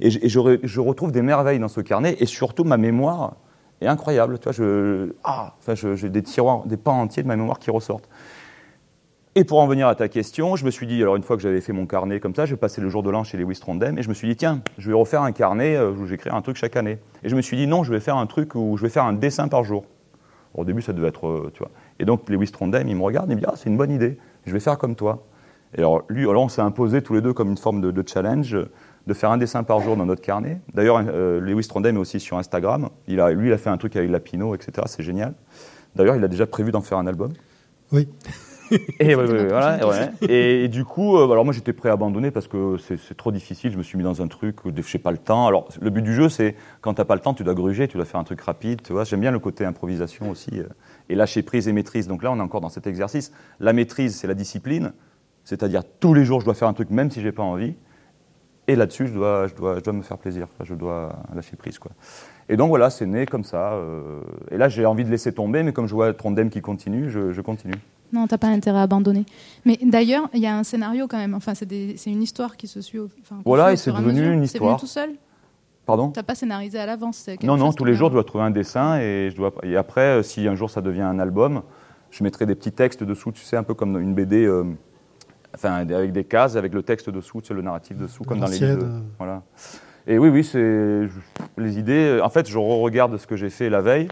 Et, je, et je re- je retrouve des merveilles dans ce carnet, et surtout, ma mémoire est incroyable. Tu vois, ah, j'ai des tiroirs, des pans entiers de ma mémoire qui ressortent. Et pour en venir à ta question, je me suis dit, alors une fois que j'avais fait mon carnet comme ça, j'ai passé le jour de l'an chez les Wistrondem et je me suis dit, tiens, je vais refaire un carnet euh, où j'écris un truc chaque année. Et je me suis dit, non, je vais faire un truc où je vais faire un dessin par jour. Au début, ça devait être, euh, tu vois. Et donc, les Wistrondem, ils me regardent et ils me disent, ah, c'est une bonne idée, je vais faire comme toi. Et alors, lui, alors on s'est imposé tous les deux comme une forme de, de challenge de faire un dessin par jour dans notre carnet. D'ailleurs, euh, Lewis Trondheim est aussi sur Instagram. Il a, lui, il a fait un truc avec Lapino, etc. C'est génial. D'ailleurs, il a déjà prévu d'en faire un album. Oui. Et, ouais, ouais, voilà, ouais. et, et du coup, euh, alors moi j'étais prêt à abandonner parce que c'est trop difficile. Je me suis mis dans un truc où je n'ai pas le temps. Alors le but du jeu, c'est quand tu n'as pas le temps, tu dois gruger, tu dois faire un truc rapide. Tu vois, j'aime bien le côté improvisation aussi euh, et lâcher prise et maîtrise. Donc là, on est encore dans cet exercice. La maîtrise, c'est la discipline, c'est-à-dire tous les jours, je dois faire un truc même si j'ai pas envie. Et là-dessus, je dois, je, dois, je dois me faire plaisir. Je dois lâcher prise, quoi. Et donc voilà, c'est né comme ça. euh, et là, j'ai envie de laisser tomber, mais comme je vois Trondheim qui continue, je, je continue. Non, t'as pas intérêt à abandonner. Mais d'ailleurs, il y a un scénario quand même. Enfin, c'est des- c'est une histoire qui se suit. Au, enfin, qu'on Voilà, et c'est devenu mesure. une C'est histoire. venu tout seul. Pardon? T'as pas scénarisé à l'avance. c'est Non, non, tous les jours, je dois trouver un dessin et, je dois, et après, euh, si un jour ça devient un album, je mettrai des petits textes dessous, tu sais, un peu comme une BD, euh, enfin, avec des cases, avec le texte dessous, tu sais, le narratif dessous, comme dans les livres. euh. Voilà. Et oui, oui, c'est les idées. euh, En fait, je re-regarde ce que j'ai fait la veille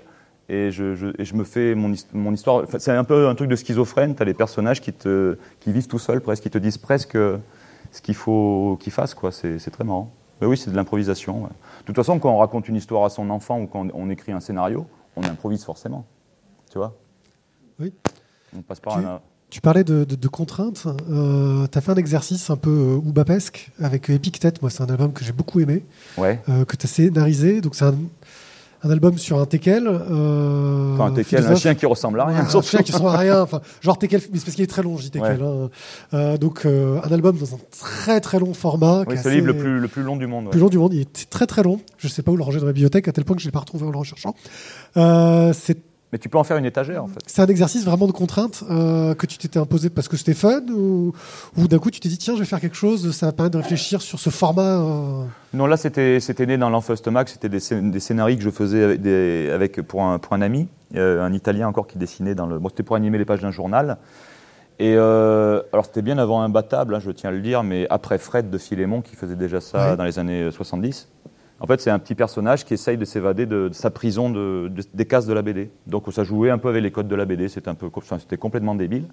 et je, je- et je me fais mon, his- mon histoire. C'est un peu un truc de schizophrène. Tu as les personnages qui, te, qui vivent tout seuls, presque, qui te disent presque euh, ce qu'il faut qu'ils fassent. quoi. C'est c'est très marrant. Mais oui, c'est de l'improvisation. ouais. De toute façon, quand on raconte une histoire à son enfant ou quand on écrit un scénario, on improvise forcément. Tu vois? Oui. On passe par Tu- un. Tu parlais de, de- de contraintes. Euh, tu as fait un exercice un peu euh, Oubapesque avec Epictète. Moi, c'est un album que j'ai beaucoup aimé, Ouais. euh, que tu as scénarisé. Donc, c'est un, un album sur un teckel. Euh, Enfin, un teckel, un chien qui ressemble à rien. Ouais, un chien qui ressemble à rien. Enfin, genre teckel, mais c'est parce qu'il est très long, je dis teckel. hein. Euh, donc, euh, un album dans un très très long format. Oui, est c'est le livre le plus, le plus long du monde. ouais. plus long du monde. Il est très très long. Je sais pas où le ranger dans ma bibliothèque, à tel point que je l'ai pas retrouvé en le recherchant. Euh, c'est Mais tu peux en faire une étagère, en fait. c'est un exercice vraiment de contrainte euh, que tu t'étais imposé parce que c'était fun ou, ou d'un coup tu t'es dit tiens je vais faire quelque chose, ça va permettre de réfléchir sur ce format. euh, Non, là, c'était c'était né dans l'Enfust Mag. C'était des, scén- des scénarios que je faisais avec, des- avec- pour, un, pour un ami, euh, un Italien encore qui dessinait dans le. Bon, c'était pour animer les pages d'un journal. Et alors, c'était bien avant Imbattable, hein, je tiens à le dire, mais après Fred de Philémon qui faisait déjà ça Ouais. dans les années 70. En fait, c'est un petit personnage qui essaye de s'évader de, de sa prison de, de- des cases de la BD. Donc, ça jouait un peu avec les codes de la BD. C'était un peu, enfin, c'était complètement débile.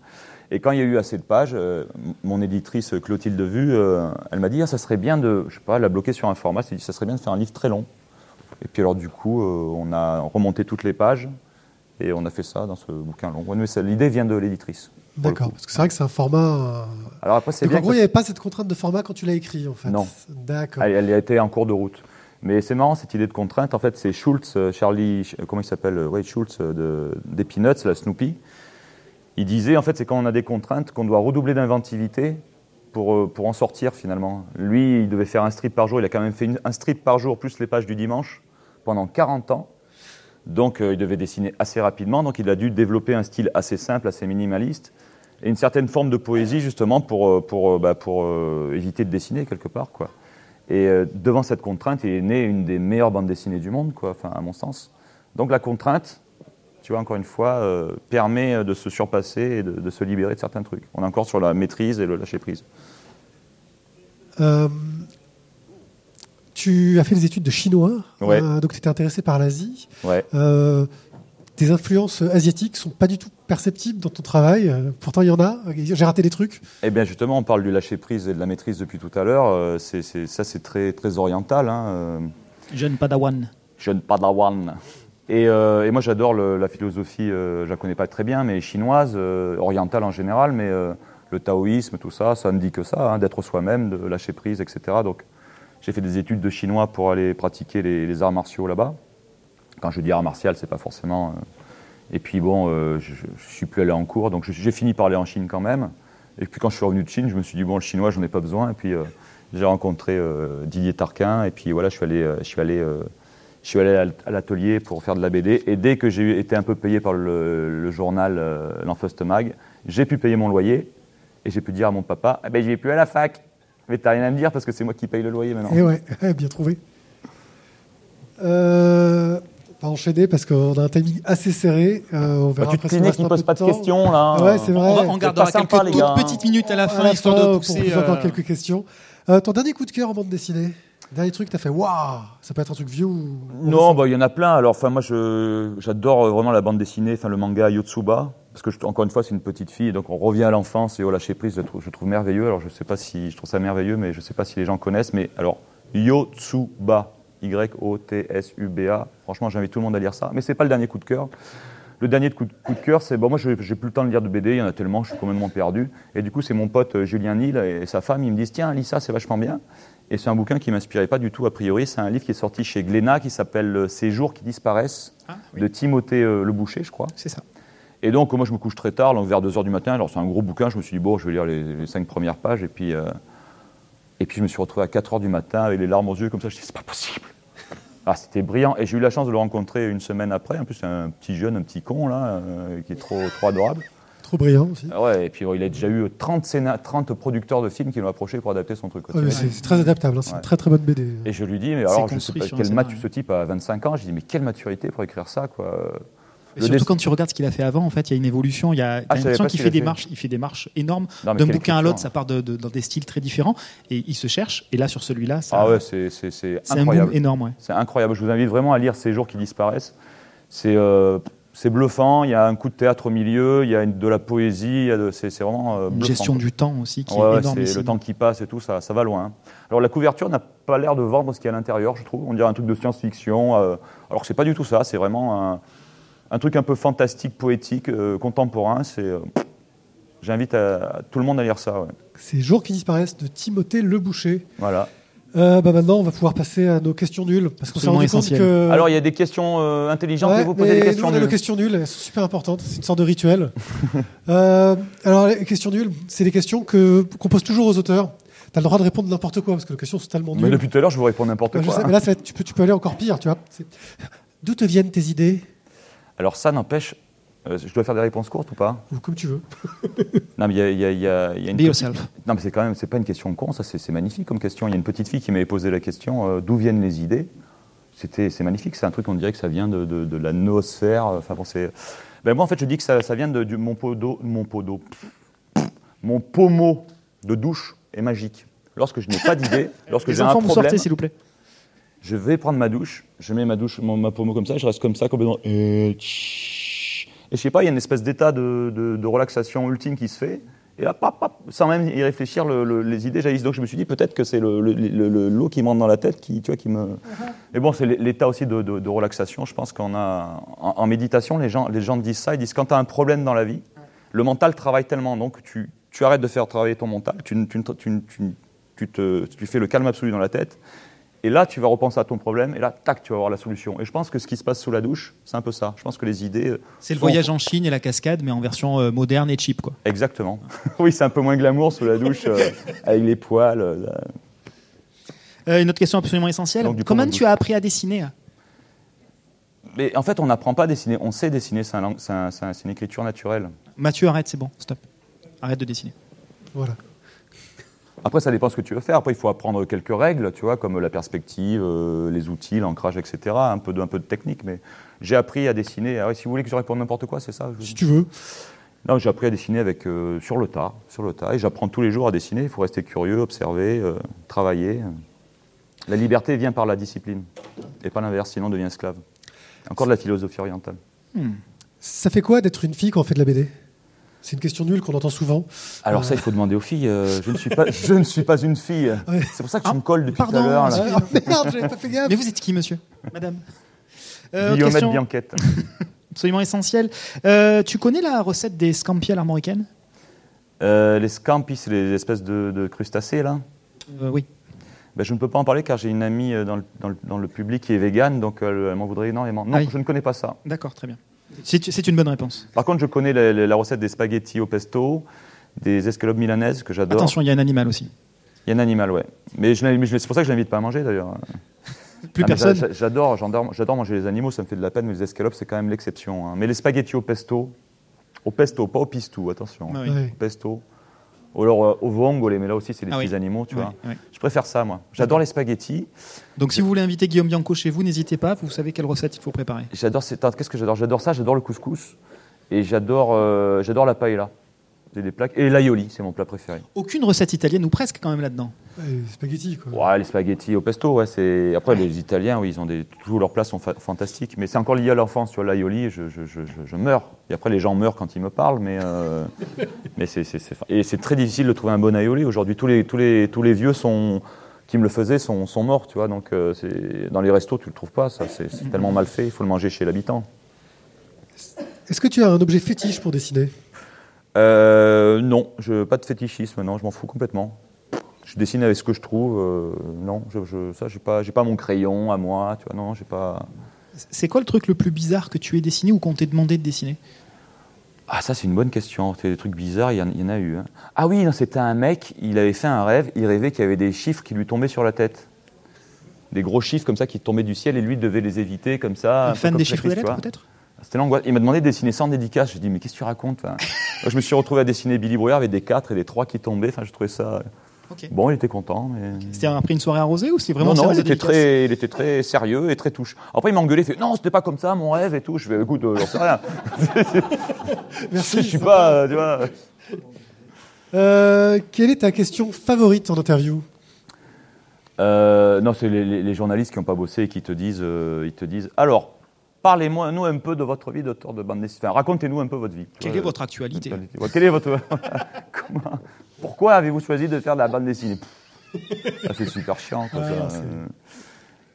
Et quand il y a eu assez de pages, euh, mon éditrice Clotilde Vu, euh, elle m'a dit ah, ça serait bien de, je sais pas, la bloquer sur un format. Elle dit ça serait bien de faire un livre très long. Et puis alors du coup, euh, on a remonté toutes les pages et on a fait ça dans ce bouquin long. Ouais, mais L'idée vient de l'éditrice. D'accord, parce que c'est vrai que c'est un format. Alors après, c'est bien. en gros il n'y avait pas cette contrainte de format quand tu l'as écrit en fait. Non. D'accord. Elle, elle a été en cours de route. Mais c'est marrant cette idée de contrainte. En fait, c'est Schultz, euh, Charlie, Ch- comment il s'appelle euh, ouais, Schultz euh, de, des Peanuts, la Snoopy. Il disait en fait, c'est quand on a des contraintes qu'on doit redoubler d'inventivité pour, euh, pour en sortir finalement. Lui, il devait faire un strip par jour. Il a quand même fait un strip par jour plus les pages du dimanche pendant 40 ans. Donc, euh, il devait dessiner assez rapidement. Donc, il a dû développer un style assez simple, assez minimaliste et une certaine forme de poésie justement pour, euh, pour, euh, bah, pour euh, éviter de dessiner quelque part. Quoi. Et euh, devant cette contrainte, il est né une des meilleures bandes dessinées du monde, quoi, à mon sens. Donc la contrainte, tu vois, encore une fois, euh, permet euh, de se surpasser et de, de se libérer de certains trucs. On est encore sur la maîtrise et le lâcher-prise. Euh, tu as fait des études de chinois, Ouais. donc tu étais intéressé par l'Asie. Ouais. Euh, tes influences asiatiques sont pas du tout perceptibles dans ton travail. euh, Pourtant, il y en a. J'ai raté des trucs. Eh bien, justement, on parle du lâcher-prise et de la maîtrise depuis tout à l'heure. Euh, c'est, c'est- ça, c'est très, très oriental. Hein. euh, Jeune Padawan. jeune padawan. Et, euh, et moi, j'adore le- la philosophie, euh, je la connais pas très bien, mais chinoise, euh, orientale en général, mais euh, le taoïsme, tout ça, ça ne dit que ça, hein, d'être soi-même, de lâcher prise, etc. Donc, j'ai fait des études de chinois pour aller pratiquer les, les arts martiaux là-bas. Quand je dis art martial, c'est pas forcément. euh, Et puis bon, euh, je, je suis plus allé en cours, donc j'ai fini par aller en Chine quand même. Et puis quand je suis revenu de Chine, je me suis dit bon, le chinois, j'en ai pas besoin. Et puis euh, j'ai rencontré Didier Tarquin, et puis voilà, je suis allé, je suis allé, je suis allé à l'atelier pour faire de la BD. Et dès que j'ai été un peu payé par le, journal L'Enfust Mag, j'ai pu payer mon loyer et j'ai pu dire à mon papa, eh ben vais plus à la fac. Mais t'as rien à me dire parce que c'est moi qui paye le loyer maintenant. Et ouais, bien trouvé. Euh, va enchaîner parce qu'on a un timing assez serré. Euh, on Bah, verra tu te un ne pose pas de temps. questions là. Ouais, c'est vrai. On, va- on gardera pas sympa, quelques les toutes gars, petites minutes à la À fin, la histoire fin, de pour pousser. poser encore euh, quelques questions. Euh, ton dernier coup de cœur en bande dessinée? Dernier truc, t'as fait waouh Ça peut être un truc vieux ou. Non, bah, il y en a plein. Alors, enfin, moi, j'adore euh, vraiment la bande dessinée, enfin, le manga Yotsuba, parce que, je- encore une fois, c'est une petite fille, donc on revient à l'enfance et au lâcher prise, je trouve, je trouve merveilleux. Alors, je sais pas si, je trouve ça merveilleux, mais je sais pas si les gens connaissent, mais alors, Yotsuba, Y-O-T-S-U-B-A, franchement, j'invite tout le monde à lire ça, mais c'est pas le dernier coup de cœur. le dernier de coup, de coup de cœur, c'est bon, moi, je- j'ai plus le temps de lire de BD, il y en a tellement, je suis complètement perdu. Et du coup, c'est mon pote euh, Julien Nil et sa femme, ils me disent tiens, lis ça, c'est vachement bien. Et c'est un bouquin qui m'inspirait pas du tout a priori. C'est un livre qui est sorti chez Glénat qui s'appelle euh, Ces jours qui disparaissent Ah, de Timothée euh, Le Boucher, je crois. C'est ça. Et donc, moi, je me couche très tard, donc vers 2h du matin. Alors, c'est un gros bouquin. Je me suis dit, bon, je vais lire les, les cinq premières pages. Et puis, euh, et puis, je me suis retrouvé à 4h du matin avec les larmes aux yeux, comme ça. Je dit, c'est pas possible. Ah, c'était brillant. Et j'ai eu la chance de le rencontrer une semaine après. En plus, c'est un petit jeune, un petit con, là, euh, qui est trop, trop adorable. Trop brillant aussi. Ah Ouais, et puis, il a déjà eu 30, scéna- 30 producteurs de films qui l'ont approché pour adapter son truc. Ouais, mais c'est c'est très adaptable, hein, c'est Ouais. une très très bonne BD. Et je lui dis, mais alors, je sais pas, scénario. maturité, ce type à 25 ans, je dis, mais quelle maturité pour écrire ça, quoi. Surtout quand tu regardes ce qu'il a fait avant, en fait, il y a une évolution. Il y a Ah, l'impression qu'il fait des marches, il fait des marches énormes. D'un bouquin à l'autre, ça part de, de- dans des styles très différents et il se cherche. Et là, sur celui-là, Ah ouais, c'est c'est un boom incroyable. énorme. Ouais. C'est incroyable. Je vous invite vraiment à lire Ces jours qui disparaissent. C'est euh, c'est bluffant. Il y a un coup de théâtre au milieu. Il y a une- de la poésie. il y a de- C'est vraiment euh, Une bluffant. gestion du temps aussi qui Ouais, est énorme. c'est le temps qui passe et tout, ça, ça va loin. Alors la couverture n'a pas l'air de vendre ce qu'il y a à l'intérieur, je trouve. On dirait un truc de science-fiction. euh, alors que c'est pas du tout ça. C'est vraiment un, un truc un peu fantastique, poétique, euh, contemporain. C'est euh, J'invite à- à tout le monde à lire ça. ouais. Ces jours qui disparaissent de Timothée Le Boucher. Voilà. Euh, bah maintenant, on va pouvoir passer à nos questions nulles parce qu'on s'est rendu compte essentiel. que. Alors il y a des questions euh, intelligentes Ouais, et vous posez mais des nous, questions on a nos questions nulles, elles sont super importantes. C'est une sorte de rituel. Euh, alors, les questions nulles, c'est des questions que qu'on pose toujours aux auteurs. Tu as le droit de répondre n'importe quoi parce que les questions sont tellement Mais nulles. depuis tout à l'heure, je vous réponds n'importe je quoi. sais, mais là, ça va être- tu, peux, tu peux aller encore pire, tu vois. C'est- D'où te viennent tes idées? Alors ça n'empêche, euh, je dois faire des réponses courtes ou pas? Ou comme tu veux. Non, mais il y a, il y a- il y a- il y a une Be petite- yourself. Non, mais c'est quand même, c'est pas une question con, ça, c'est magnifique comme question. Il y a une petite fille qui m'avait posé la question euh, d'où viennent les idées? C'était, c'est magnifique, c'est un truc on dirait que ça vient de, de- de la noosphère. euh, Enfin bon, c'est. Ben moi en fait, je dis que ça, ça vient de, du mon pot d'eau, mon pot d'eau, mon pommeau de douche est magique. Lorsque je n'ai pas d'idée, lorsque Les j'ai un enfants, vous problème, sortez, s'il vous plaît. Je vais prendre ma douche, je mets ma douche, mon, ma pommeau comme ça, je reste comme ça complètement. Et tch- et je sais pas, il y a une espèce d'état de, de- de relaxation ultime qui se fait. Et là, pap, pap, sans même y réfléchir, le- le- les idées jaillissent. Donc je me suis dit peut-être que c'est le- le- l'eau qui me rentre dans la tête qui, tu vois, qui me. Mais bon, c'est l'état aussi de, de- relaxation. Je pense qu'on a en, en méditation, les gens, les gens disent ça. Ils disent quand tu as un problème dans la vie, le mental travaille tellement, donc tu, tu arrêtes de faire travailler ton mental, tu, tu, tu, ne- tu, ne- tu te, tu fais le calme absolu dans la tête. Et là, tu vas repenser à ton problème, et là, tac, tu vas avoir la solution. Et je pense que ce qui se passe sous la douche, c'est un peu ça. Je pense que les idées. euh, C'est le voyage en Chine et la cascade, mais en version euh, moderne et cheap. Quoi. Exactement. oui, c'est un peu moins glamour sous la douche, euh, avec les poils. euh. Euh, une autre question absolument essentielle. Donc, Comment tu as appris à dessiner hein? Mais en fait, on n'apprend pas à dessiner. On sait dessiner, c'est un lang- c'est un- c'est un- c'est une écriture naturelle. Mathieu, arrête, c'est bon, stop. Arrête de dessiner. Voilà. Après, ça dépend ce que tu veux faire. Après, il faut apprendre quelques règles, tu vois, comme la perspective, euh, les outils, l'ancrage, etc. Un peu, de, un peu de technique, mais j'ai appris à dessiner. Alors, si vous voulez que je réponde n'importe quoi, c'est ça je- Si tu veux. Non, j'ai appris à dessiner avec, euh, sur le tas, sur le tas. Et j'apprends tous les jours à dessiner. Il faut rester curieux, observer, euh, travailler. La liberté vient par la discipline, et pas l'inverse, sinon on devient esclave. Encore de la philosophie orientale. Ça fait quoi d'être une fille quand on fait de la BD C'est une question nulle qu'on entend souvent. Alors ça, il faut demander aux filles. euh, je, ne suis pas, je ne suis pas une fille. Ouais. C'est pour ça que Ah, tu me colles depuis pardon, tout à l'heure. Ah, merde, j'avais pas fait gaffe. Mais vous êtes qui, monsieur Madame Euh, question Bianquette. absolument essentielle. Euh, tu connais la recette des scampi à l'armoricaine Euh, les scampis, c'est les espèces de, de crustacés, là. Euh, Oui. Ben, je ne peux pas en parler car j'ai une amie dans le, dans le- dans le public qui est végane, donc elle m'en voudrait énormément. Non, Ah oui. je ne connais pas ça. D'accord, très bien. C'est une bonne réponse. Par contre, je connais la, la- la recette des spaghettis au pesto, des escalopes milanaises que j'adore. Attention, il y a un animal aussi. Il y a un animal, ouais. Mais, c'est pour ça que je l'invite pas à manger d'ailleurs. Plus Ah, personne. j'a- J'adore, j'adore, manger les animaux, ça me fait de la peine, mais les escalopes c'est quand même l'exception. hein. Mais les spaghettis au pesto, au pesto, pas au pistou, attention. Ah oui. Au pesto. Ou alors euh, au vongole, mais là aussi c'est des Ah petits oui. animaux, tu vois. Je préfère ça, moi. J'adore les spaghettis. Donc si vous voulez inviter Guillaume Bianco chez vous, n'hésitez pas, vous savez quelle recette il faut préparer. J'adore, qu'est-ce que j'adore? J'adore ça, j'adore le couscous. Et j'adore, euh, j'adore la paella. Des plats. Et l'aioli, c'est mon plat préféré. Aucune recette italienne, ou presque quand même là-dedans. Ouais, les spaghettis, quoi. Ouais, les spaghettis au pesto, ouais, c'est. Après, les Italiens, oui, ils ont des. Tous leurs plats sont fa- fantastiques. Mais c'est encore lié à l'enfance, tu vois, l'aioli, je, je, je, je- je meurs. Et après, les gens meurent quand ils me parlent, mais. euh, mais c'est, c'est, c'est- Et c'est très difficile de trouver un bon aioli. Aujourd'hui, tous les, tous les, tous les vieux sont qui me le faisaient sont, sont morts, tu vois. Donc, euh, c'est... dans les restos, tu le trouves pas, ça. C'est, c'est tellement mal fait, il faut le manger chez l'habitant. Est-ce que tu as un objet fétiche pour dessiner? Euh, non, je, pas de fétichisme, non, je m'en fous complètement. Je dessine avec ce que je trouve. euh, non, je, je- ça, j'ai pas, j'ai pas mon crayon à moi, tu vois. Non, j'ai pas. C'est quoi le truc le plus bizarre que tu aies dessiné ou qu'on t'ait demandé de dessiner? Ah, ça, c'est une bonne question. Des trucs bizarres, il y en, il y en a eu. hein. Ah oui, c'était un mec, il avait fait un rêve, il rêvait qu'il y avait des chiffres qui lui tombaient sur la tête. Des gros chiffres comme ça qui tombaient du ciel et lui devait les éviter comme ça. Un peu fan comme des chiffres de tu lettres peut-être? C'était l'angoisse. Il m'a demandé de dessiner sans dédicace. Je lui ai dit, mais qu'est-ce que tu racontes Je me suis retrouvé à dessiner Billy Brouillard avec des 4 et des 3 qui tombaient. Enfin, je trouvais ça. Bon, il était content. Mais... C'était après une soirée arrosée ou c'était vraiment non, il était, très, il était très sérieux et très touche. Après, il m'a engueulé, il fait Non, c'était pas comme ça, mon rêve et tout. Je fais Écoute, euh, j'en sais rien. Merci. je suis pas, euh, tu vois. Euh, quelle est ta question favorite en interview? Euh, non, c'est les, les- les journalistes qui n'ont pas bossé et qui te disent, euh, ils te disent alors, parlez-moi nous un peu de votre vie d'auteur de bande dessinée. Enfin, racontez-nous un peu votre vie. Quelle Euh, est votre actualité Ouais, Quelle est votre. Comment- Pourquoi avez-vous choisi de faire de la bande dessinée ah, C'est super chiant. Quoi, Ouais, ça.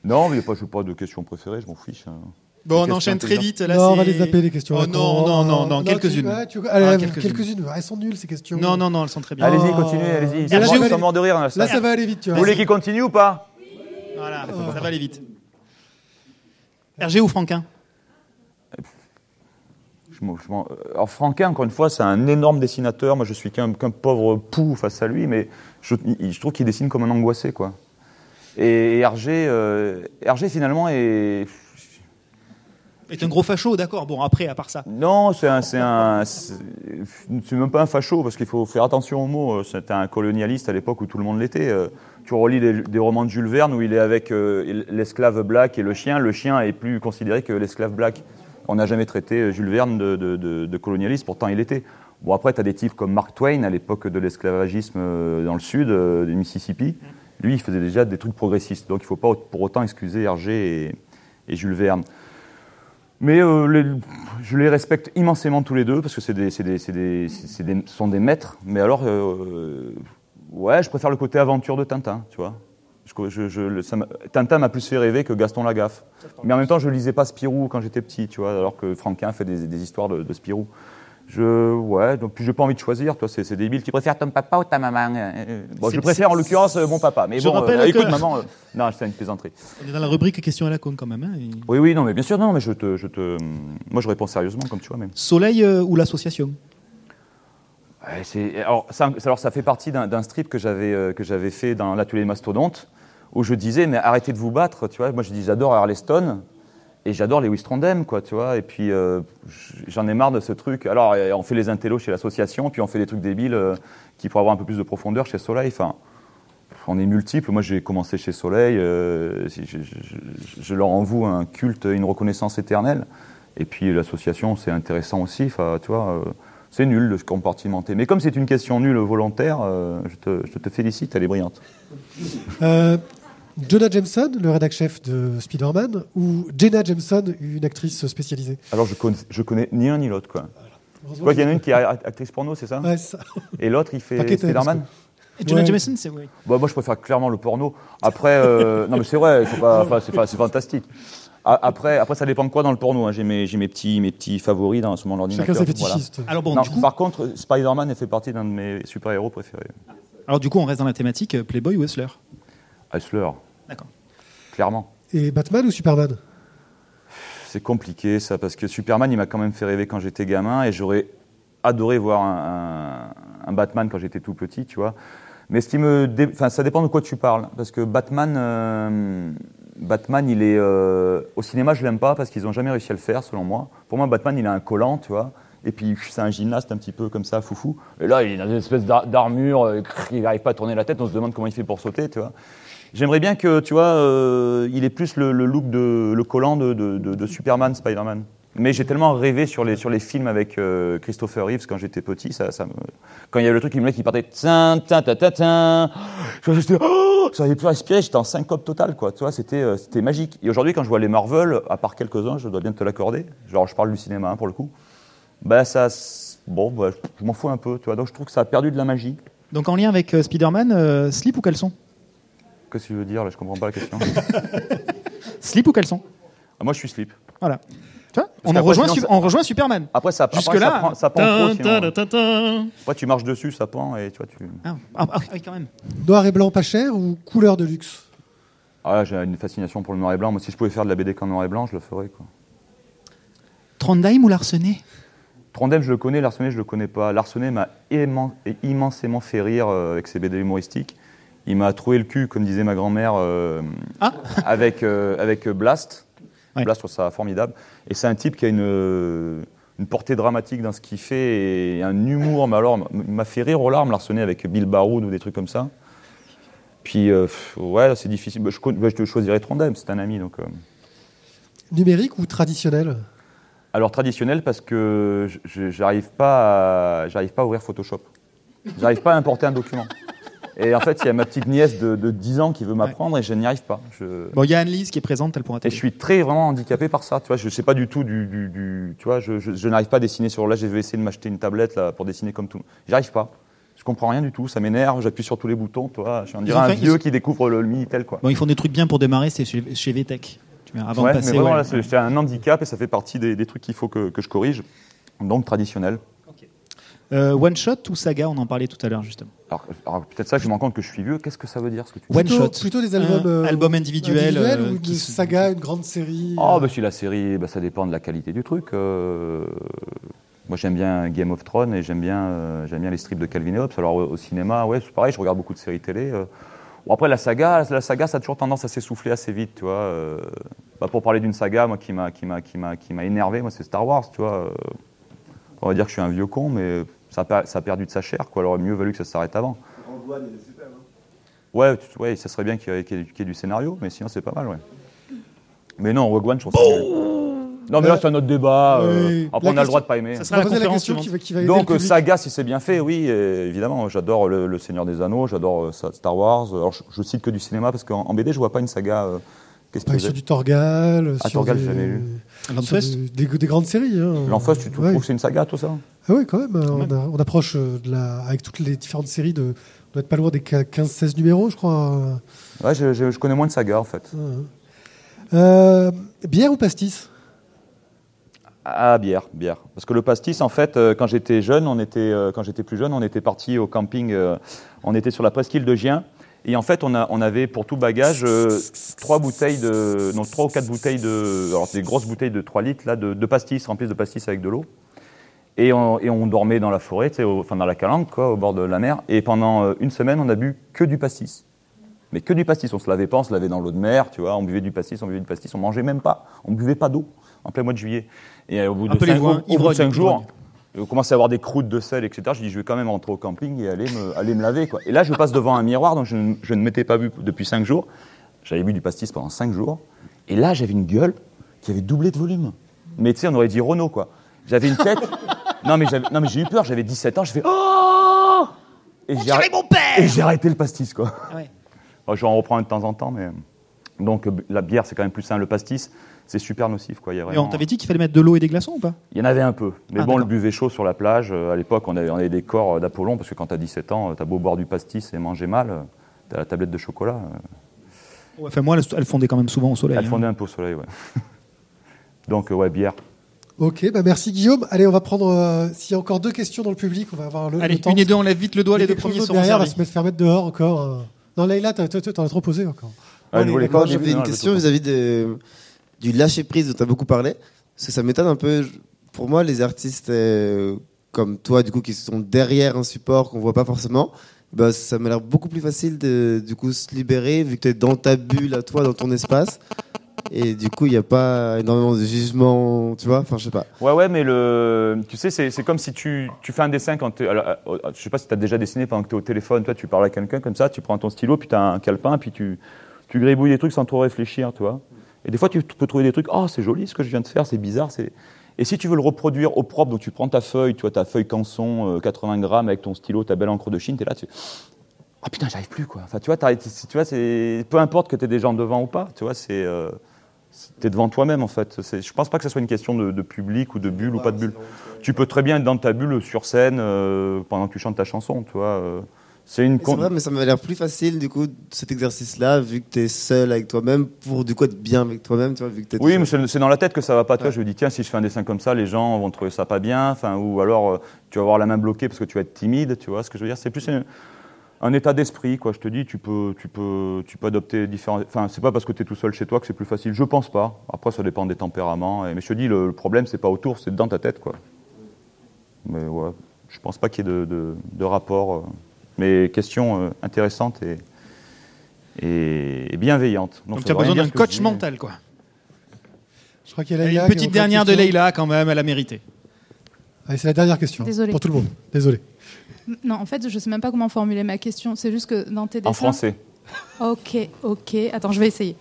non, Euh, mais il n'y a pas, pas de questions préférées, je m'en fiche. hein. Bon, on enchaîne très vite. Là, Non, on va les zapper les questions. Oh non, non, non, non, tu- quelques-unes. ouais, tu- allez, Ah, quelques-unes. quelques-unes. Elles sont nulles ces questions. Non, non, non, elles sont très bien. Allez-y, continuez, allez-y. Ils je sont morts de rire. Là, Là, ça va aller vite, tu Vous voulez qu'ils continuent ou pas Voilà, ça va aller vite. Hergé ou Franquin Je m'en- Alors Franquin, encore une fois, c'est un énorme dessinateur. Moi, je suis qu'un pauvre pou face à lui, mais je, trouve qu'il dessine comme un angoissé, quoi. Et Hergé, euh, Hergé finalement est Est un gros facho, d'accord. Bon, après, à part ça. non, c'est un, c'est un, c'est même pas un facho parce qu'il faut faire attention aux mots. C'était un colonialiste à l'époque où tout le monde l'était. Euh, Tu relis des, des romans de Jules Verne où il est avec euh, l'esclave black et le chien. Le chien est plus considéré que l'esclave black. On n'a jamais traité Jules Verne de, de- de- de colonialiste, pourtant il l'était. Bon, après, tu as des types comme Mark Twain à l'époque de l'esclavagisme euh, dans le sud euh, du Mississippi. Lui, il faisait déjà des trucs progressistes. Donc il ne faut pas pour autant excuser Hergé et, et Jules Verne. Mais euh, les- je les respecte immensément tous les deux parce que c'est des, sont des maîtres. Mais alors, euh, ouais, je préfère le côté aventure de Tintin, tu vois. Je- je- ça Tintin m'a plus fait rêver que Gaston Lagaffe. Mais en même temps, je lisais pas Spirou quand j'étais petit, tu vois, alors que Franquin fait des, des histoires de, de Spirou. Je, ouais, donc puis j'ai pas envie de choisir, toi, c'est débile. Tu préfères ton papa ou ta maman? Euh, Bon, C'est- je préfère en l'occurrence euh, mon papa. Mais Je bon, euh, rappelle écoute, que- maman, euh, non, c'est une plaisanterie. On est dans la rubrique questions à la con quand même. hein, et- Oui, oui, non, mais bien sûr, non, mais je te, je te, moi, je réponds sérieusement, comme tu vois, même. Soleil euh, ou l'association? Alors, ça, alors, ça fait partie d'un strip que j'avais euh, que j'avais fait dans l'atelier Mastodonte, où je disais, mais arrêtez de vous battre, tu vois. Moi, je dis, j'adore Harleston, et j'adore les Wistrondem, quoi, tu vois. Et puis, euh, j'en ai marre de ce truc. Alors, on fait les intellos chez l'association, puis on fait des trucs débiles euh, qui pourraient avoir un peu plus de profondeur chez Soleil. Enfin, on est multiples. Moi, j'ai commencé chez Soleil. euh, je, leur envoue un culte, une reconnaissance éternelle. Et puis, l'association, c'est intéressant aussi. Enfin, tu vois. c'est nul de se compartimenter. Mais comme c'est une question nulle volontaire, je, te, je te félicite, elle est brillante. Jonah Jameson, le rédac chef de Spider-Man, ou Jenna Jameson, une actrice spécialisée Alors, je connais, je connais ni un ni l'autre. Quoi. Quoi qu'il y en a une qui est actrice porno, c'est ça Ouais, c'est ça. Et l'autre, il fait Spider-Man Et Jonah Ouais. Jameson, c'est oui. Bah, Moi, je préfère clairement le porno. Après, euh, non, mais c'est vrai, c'est fantastique. A- Après, après, ça dépend de quoi dans le porno. hein. J'ai mes, j'ai mes, petits, mes petits favoris dans, sur mon ordinateur. Chacun ses voilà. fétichistes. Alors bon, Non, du coup, Par contre, Spider-Man fait partie d'un de mes super-héros préférés. alors du coup, on reste dans la thématique euh, Playboy ou Hustler? Hustler. Clairement. Et Batman ou Superman? C'est compliqué ça, parce que Superman, il m'a quand même fait rêver quand j'étais gamin, et j'aurais adoré voir un, un- un Batman quand j'étais tout petit, tu vois. Mais ce qui me, dé- enfin, ça dépend de quoi tu parles, parce que Batman, euh, Batman, il est euh, au cinéma, je l'aime pas parce qu'ils ont jamais réussi à le faire, selon moi. Pour moi, Batman, il a un collant, tu vois. Et puis c'est un gymnaste un petit peu comme ça, foufou. Et là, il est dans une espèce d'ar- d'armure, euh, il n'arrive pas à tourner la tête, on se demande comment il fait pour sauter, tu vois. J'aimerais bien que, tu vois, euh, il ait plus le, le look de le collant de, de- de- de Superman, Spider-Man. Mais j'ai tellement rêvé sur les, sur les films avec euh, Christopher Reeves quand j'étais petit, ça, ça me... quand il y avait le truc qui me qui partait, tin, tin, tin, oh, plus respirer, j'étais en syncope totale, quoi. Tu vois, c'était, euh, c'était magique. Et aujourd'hui, quand je vois les Marvel, à part quelques-uns, je dois bien te l'accorder, genre je parle du cinéma hein, pour le coup, bah ça, bon, bah, je m'en fous un peu, tu vois. Donc je trouve que ça a perdu de la magie. Donc en lien avec euh, Spider-Man, euh, slip ou caleçon? Qu'est-ce que tu veux dire là Je comprends pas la question. Slip ou caleçon? Ah, Moi, je suis slip. Voilà. Tu vois on, en rejoint, sinon, Su- ça- on rejoint Superman. Après, ça, après, Jusque-là. ça prend, sinon. ta. Après, tu marches dessus, ça pend, et tu vois, tu... Ah, ah, ah, oui, quand même. Noir et blanc pas cher ou couleur de luxe? Ah, j'ai une fascination pour le noir et blanc. Moi, si je pouvais faire de la BD qu'en noir et blanc, je le ferais, quoi. Trondheim ou Larsenet? Trondheim, je le connais, Larsenet, je le connais pas. Larsenet m'a immen- immensément fait rire euh, avec ses BD humoristiques. Il m'a trouvé le cul, comme disait ma grand-mère, euh, Ah. avec, euh, avec Blast. Ouais. Blast, je trouve ça formidable. Et c'est un type qui a une, une portée dramatique dans ce qu'il fait et un humour. Mais alors, il m'a fait rire aux larmes, Larsenet, avec Bill Baroud ou des trucs comme ça. Puis, euh, ouais, c'est difficile. Bah, Je, bah, je te choisirais Trondheim, c'est un ami. Donc. Numérique ou traditionnel? Alors traditionnel parce que je- je j'arrive pas, à- j'arrive pas à ouvrir Photoshop. J'arrive pas à importer un document. Et en fait, il y a ma petite nièce de, de 10 ans qui veut m'apprendre et je n'y arrive pas. Je- Bon, il y a Anne-Lise qui est présente, elle pourra Et je suis très vraiment handicapé par ça. Tu vois, je sais pas du tout du, du- du- tu vois, je, je- je n'arrive pas à dessiner sur là. Je vais essayer de m'acheter une tablette là pour dessiner comme tout. J'arrive pas. Je comprends rien du tout. Ça m'énerve. J'appuie sur tous les boutons. Toi, je suis on dirait un vieux ils- qui découvre le, le minitel quoi. Bon, ils font des trucs bien pour démarrer, c'est chez, chez VTech. Avant Ouais, de passer. ouais. c'est- j'ai un handicap et ça fait partie des, des trucs qu'il faut que, que je corrige. Donc traditionnel. Euh, one shot ou saga, on en parlait tout à l'heure justement. Alors, alors, peut-être ça, je me rends compte que je suis vieux. Qu'est-ce que ça veut dire ce que tu dis One plutôt, shot. Plutôt des albums, euh, individuels euh, ou qui une se- saga, une grande série Oh, euh, bah si la série, bah, ça dépend de la qualité du truc. euh, Moi, j'aime bien Game of Thrones et j'aime bien, euh, j'aime bien les strips de Calvin et Hobbes. Alors, au, au cinéma, ouais, c'est pareil, je regarde beaucoup de séries télé. euh. Bon, après, la saga, la saga, ça a toujours tendance à s'essouffler assez vite, tu vois. euh. Bah, pour parler d'une saga, moi, qui m'a, qui m'a, qui m'a, qui m'a énervé, moi, c'est Star Wars, tu vois. euh. On va dire que je suis un vieux con, mais ça a, per- ça a perdu de sa chair, quoi. Alors, il aurait mieux valu que ça s'arrête avant. Ouais, tu- ouais, ça serait bien qu'il y ait, du scénario, mais sinon c'est pas mal, ouais. Mais non, Rogue One, je trouve ça nul. Non, mais là, c'est un autre débat. euh, Oui. Après, La on a le droit de pas aimer. Ça On sera la la conférence question qui va, qui va aider Donc, le saga, si c'est bien fait, oui, euh, évidemment. J'adore le, le Seigneur des Anneaux, j'adore euh, Star Wars. Alors, je, je cite que du cinéma parce qu'en en BD, je vois pas une saga. euh, Qu'est-ce que sur du Torgal, Ah, sur Torgal, des, jamais lu. des, des- des grandes séries. Hein. L'Enfance, tu trouves Ouais. que c'est une saga, tout ça? Ah oui, quand même. même. On, a- on approche euh, de la, avec toutes les différentes séries de. On doit être pas loin des 15-16 numéros, je crois. Ouais, je, je- je connais moins de sagas, en fait. Euh, bière ou pastis? Ah, bière, bière. Parce que le pastis, en fait, euh, quand j'étais jeune, on était, euh, quand j'étais plus jeune, on était parti au camping, euh, on était sur la presqu'île de Gien. Et en fait, on, a, on avait pour tout bagage euh, trois bouteilles de, non, trois ou quatre bouteilles de, alors des grosses bouteilles de 3 litres là, de, de pastis, remplies de pastis avec de l'eau. Et on, et on dormait dans la forêt, au- enfin dans la calanque, quoi, au bord de la mer. Et pendant euh, une semaine, on a bu que du pastis. Mais que du pastis. On se lavait pas, on se lavait dans l'eau de mer, tu vois. On buvait du pastis, on buvait du pastis. On mangeait même pas. On buvait pas d'eau en plein mois de juillet. Et euh, au bout de Appelez-vous cinq, un au bout de cinq jours, ivrogne. on commençait à avoir des croûtes de sel, etc. Je dis, je vais quand même rentrer au camping et aller me, aller me laver. Quoi. Et là, je passe devant un miroir dont je, ne- je ne m'étais pas vu depuis cinq jours. J'avais bu du pastis pendant cinq jours. Et là, j'avais une gueule qui avait doublé de volume. Mais tu sais, on aurait dit Renault, quoi. J'avais une tête. Non, mais non, mais j'ai eu peur. J'avais 17 ans. Je fais Oh Et j'ai arrêté- Et j'ai arrêté le pastis, quoi. Ah ouais. Bon, je vais en reprendre de temps en temps, mais. Donc, euh, la bière, c'est quand même plus sain. Le pastis, c'est super nocif, quoi. Il y a Et vraiment- on t'avait dit qu'il fallait mettre de l'eau et des glaçons ou pas? Il y en avait un peu. Mais Ah, bon, le d'accord. buvait chaud sur la plage. Euh, À l'époque, on avait, on avait des corps euh, d'Apollon, parce que quand tu as 17 ans, tu as beau boire du pastis et manger mal, tu as la tablette de chocolat. euh, Ouais, Enfin, moi, elles fondaient quand même souvent au soleil. Elle hein. fondait un peu au soleil, ouais. Donc, euh, ouais, bière. Ok, bah merci Guillaume. Allez, on va prendre. euh, S'il y a encore deux questions dans le public, on va avoir le, Allez, le temps. une et deux, on lève vite le doigt, les deux premiers seront derrière, on va se mettre, faire mettre dehors encore. euh. Non, Leïla, t'as- t'as t'en as trop posé encore. Ah, Allez, au Moi, j'avais une question vis-à-vis de- du lâcher prise dont tu as beaucoup parlé. Parce que ça m'étonne un peu. Pour moi, les artistes euh, comme toi, du coup, qui sont derrière un support qu'on voit pas forcément, bah, ça m'a l'air beaucoup plus facile de du coup se libérer vu que tu es dans ta bulle à toi, dans ton espace. Et du coup, il n'y a pas énormément de jugement, tu vois. Enfin, je sais pas. Ouais, ouais, mais le, tu sais, c'est comme si tu, tu fais un dessin quand tu euh, Je sais pas si tu as déjà dessiné pendant que tu es au téléphone, toi, tu parles à quelqu'un comme ça, tu prends ton stylo, puis tu as un calepin, puis tu, tu gribouilles des trucs sans trop réfléchir, tu vois. Et des fois, tu peux trouver des trucs, oh, c'est joli ce que je viens de faire, c'est bizarre. c'est Et si tu veux le reproduire au propre, donc tu prends ta feuille, tu vois, ta feuille canson, euh, 80 grammes avec ton stylo, ta belle encre de Chine, tu es là, tu Ah putain, j'arrive plus, quoi. Enfin, tu vois, tu vois c'est peu importe que tu aies des gens devant ou pas, tu vois, c'est. euh, T'es devant toi-même en fait. Je pense pas que ce soit une question de, de public ou de bulle ou pas de bulle. Tu peux très bien être dans ta bulle sur scène euh, pendant que tu chantes ta chanson, tu vois. euh, C'est une C'est vrai, mais ça m'a l'air plus facile, du coup, cet exercice-là, vu que tu es seul avec toi-même, pour du coup être bien avec toi-même, tu vois, vu que t'es tout Oui, mais c'est dans la tête que ça va pas. Toi, Ouais. je me dis tiens, si je fais un dessin comme ça, les gens vont trouver ça pas bien. Enfin, ou alors euh, tu vas avoir la main bloquée parce que tu vas être timide. Tu vois ce que je veux dire C'est plus un, un état d'esprit, quoi. Je te dis, tu peux, tu peux, tu peux adopter différents. Enfin, c'est pas parce que tu es tout seul chez toi que c'est plus facile. Je pense pas. Après, ça dépend des tempéraments. Et- mais je te dis, le, le problème, c'est pas autour, c'est dans ta tête, quoi. Mais ouais, je pense pas qu'il y ait de, de- de rapport. euh. mais question euh, intéressante et, et, et bienveillante. Non, Donc tu as besoin d'un coach mental, quoi. Je crois qu'il y a Leïla Une petite dernière de. Leïla, quand même, elle a mérité. Allez, c'est la dernière question. Désolée. Pour tout le monde. Désolé. Non, en fait, je sais même pas comment formuler ma question. C'est juste que dans tes dessins. En français. Ok, ok. Attends, je vais essayer.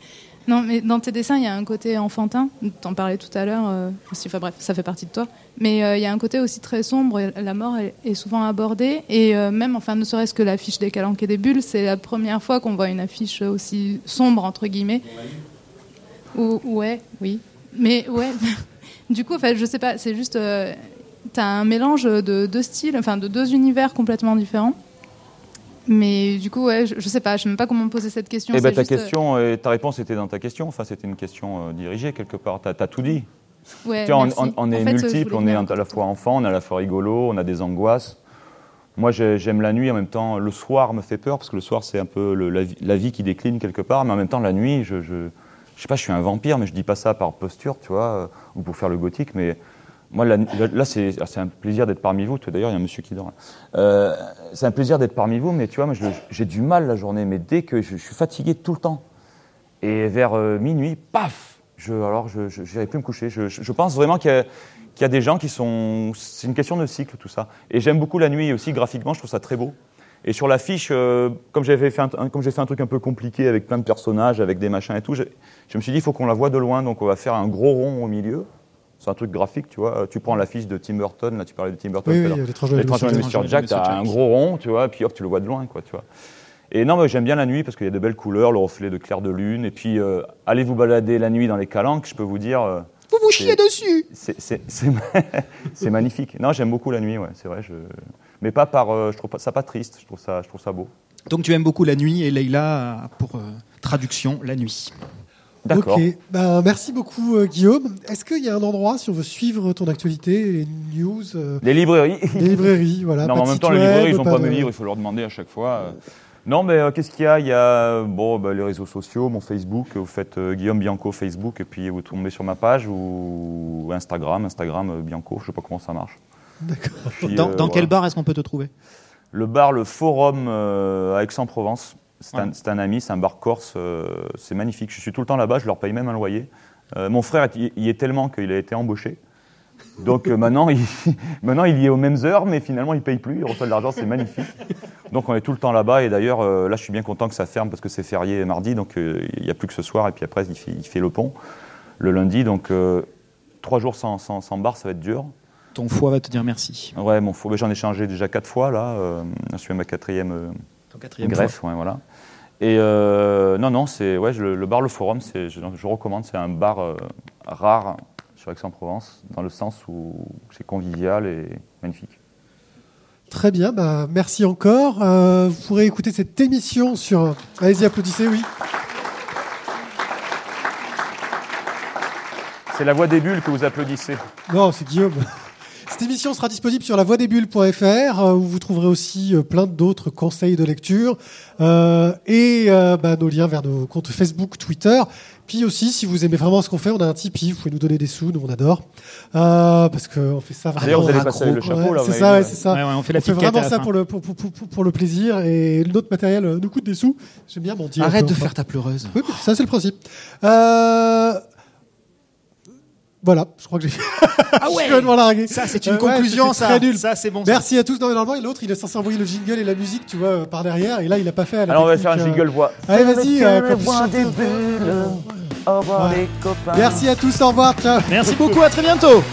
Non, mais dans tes dessins, il y a un côté enfantin. T'en parlais tout à l'heure. euh, aussi, enfin bref, ça fait partie de toi. Mais euh, il y a un côté aussi très sombre. La mort est, souvent abordée. Et euh, même, enfin, ne serait-ce que l'affiche des Calanques et des Bulles, c'est la première fois qu'on voit une affiche aussi sombre, entre guillemets. Ou, ouais, oui. Mais ouais. du coup, en fait, je sais pas, c'est juste. Euh, T'as un mélange de deux styles, enfin de deux univers complètement différents. Mais du coup, ouais, je, je sais pas, je sais même pas comment poser cette question. Eh ben, ta juste, euh, question, et ta réponse était dans ta question. Enfin, c'était une question euh, dirigée quelque part. Tu as, tout dit. ouais, Tu vois, on, merci. on- on est fait, multiple, on est à la fois enfant, on est à la fois rigolo, on a des angoisses. Moi, j'ai- j'aime la nuit en même temps. Le soir me fait peur parce que le soir, c'est un peu le- la, vie, la vie qui décline quelque part. Mais en même temps, la nuit, je, je, je sais pas, je suis un vampire, mais je dis pas ça par posture, tu vois, euh, ou pour faire le gothique. Mais moi, là, c'est c'est un plaisir d'être parmi vous. D'ailleurs, il y a un monsieur qui dort. Euh, c'est un plaisir d'être parmi vous, mais tu vois, moi, j'ai du mal la journée. Mais dès que je, suis fatigué tout le temps, et vers euh, minuit, paf Alors, je n'irai plus me coucher. Je, pense vraiment qu'il y, a- des gens qui sont. C'est une question de cycle, tout ça. Et j'aime beaucoup la nuit aussi, graphiquement, je trouve ça très beau. Et sur l'affiche, euh, comme j'avais fait, j'ai fait un truc un peu compliqué avec plein de personnages, avec des machins et tout, je, je me suis dit, il faut qu'on la voit de loin, donc on va faire un gros rond au milieu. C'est un truc graphique, tu vois. Tu prends l'affiche de Tim Burton, là, tu parlais de Tim Burton Oui, tout oui, l'heure. l'étrange Noël de de Jack. T'as un gros rond, tu vois, et puis hop, tu le vois de loin, quoi, tu vois. Et non, j'aime bien la nuit parce qu'il y a de belles couleurs, le reflet de clair de lune. Et puis, euh, allez vous balader la nuit dans les calanques, je peux vous dire. euh, Vous vous chiez dessus c'est- magnifique. Non, j'aime beaucoup la nuit, ouais, c'est vrai. Je... Mais pas par. euh, je trouve pas, ça pas triste, je trouve ça, je trouve ça beau. Donc tu aimes beaucoup la nuit et Leïla pour euh, traduction la nuit. D'accord. Ok, ben, merci beaucoup euh, Guillaume. Est-ce qu'il y a un endroit, si on veut suivre ton actualité, les news, euh, Les librairies. les librairies, voilà. non, mais en même temps, les librairies, ils n'ont pas de- mes livres, il faut leur demander à chaque fois. euh. Non, mais euh, qu'est-ce qu'il y a? Il y a bon, bah, les réseaux sociaux, mon Facebook. Vous faites euh, Guillaume Bianco Facebook et puis vous tombez sur ma page ou Instagram, Instagram euh, Bianco. Je sais pas comment ça marche. D'accord. Puis, Dans, euh, dans quel bar est-ce qu'on peut te trouver? Le bar, le Forum euh, à Aix-en-Provence. C'est un, un ami, c'est un bar corse. euh, c'est magnifique. Je suis tout le temps là-bas, je leur paye même un loyer. Euh, mon frère y y est tellement qu'il a été embauché. Donc euh, maintenant, il, maintenant, il y est aux mêmes heures, mais finalement, il paye plus. Il reçoit de l'argent, c'est magnifique. Donc on est tout le temps là-bas. Et d'ailleurs, là, je suis bien content que ça ferme parce que c'est férié mardi. Donc il n'y a plus que ce soir. Et puis après, il fait, il fait le pont le lundi. Donc trois jours sans, sans, sans bar, ça va être dur. Ton foie va te dire merci. Ouais, mon faux, j'en ai changé déjà quatre fois là. Euh, je suis à ma quatrième. euh, Quatrième greffe, ouais, voilà. Et euh, non, non, c'est ouais, le, le bar Le Forum, c'est, je, je recommande, c'est un bar euh, rare sur Aix-en-Provence, dans le sens où c'est convivial et magnifique. Très bien, bah, merci encore. Euh, vous pourrez écouter cette émission sur. Allez-y, applaudissez, oui. C'est la voix des bulles que vous applaudissez. Non, c'est Guillaume. Cette émission sera disponible sur lavoidesbulles.fr euh, où vous trouverez aussi euh, plein d'autres conseils de lecture euh, et euh, bah, nos liens vers nos comptes Facebook, Twitter. Puis aussi, si vous aimez vraiment ce qu'on fait, on a un Tipeee. Vous pouvez nous donner des sous, nous on adore. Euh, parce qu'on fait ça vraiment. D'ailleurs, vous allez passer gros, le chapeau, ouais, là, C'est ça, ouais, c'est ça. Ouais, ouais, on fait la on fait vraiment ça pour le, pour, pour- pour- pour le plaisir et notre matériel nous coûte des sous. J'aime bien mentir. Arrête de faire ta pleureuse. oui, ça c'est le principe. Euh, Voilà, je crois que j'ai fait. Ah Je suis complètement largué. Ça, c'est une Euh, ouais, conclusion, ça. très nul. Ça, c'est bon. ça. Merci à tous. Non, mais normalement, l'autre, il est censé envoyer le jingle et la musique, tu vois, par derrière. Et là, il a pas fait. la Alors, on va faire un euh. jingle voix. Allez, vas-y. euh. Au revoir Ouais. les copains. Merci à tous. Au revoir. Ciao. Merci beaucoup. À très bientôt.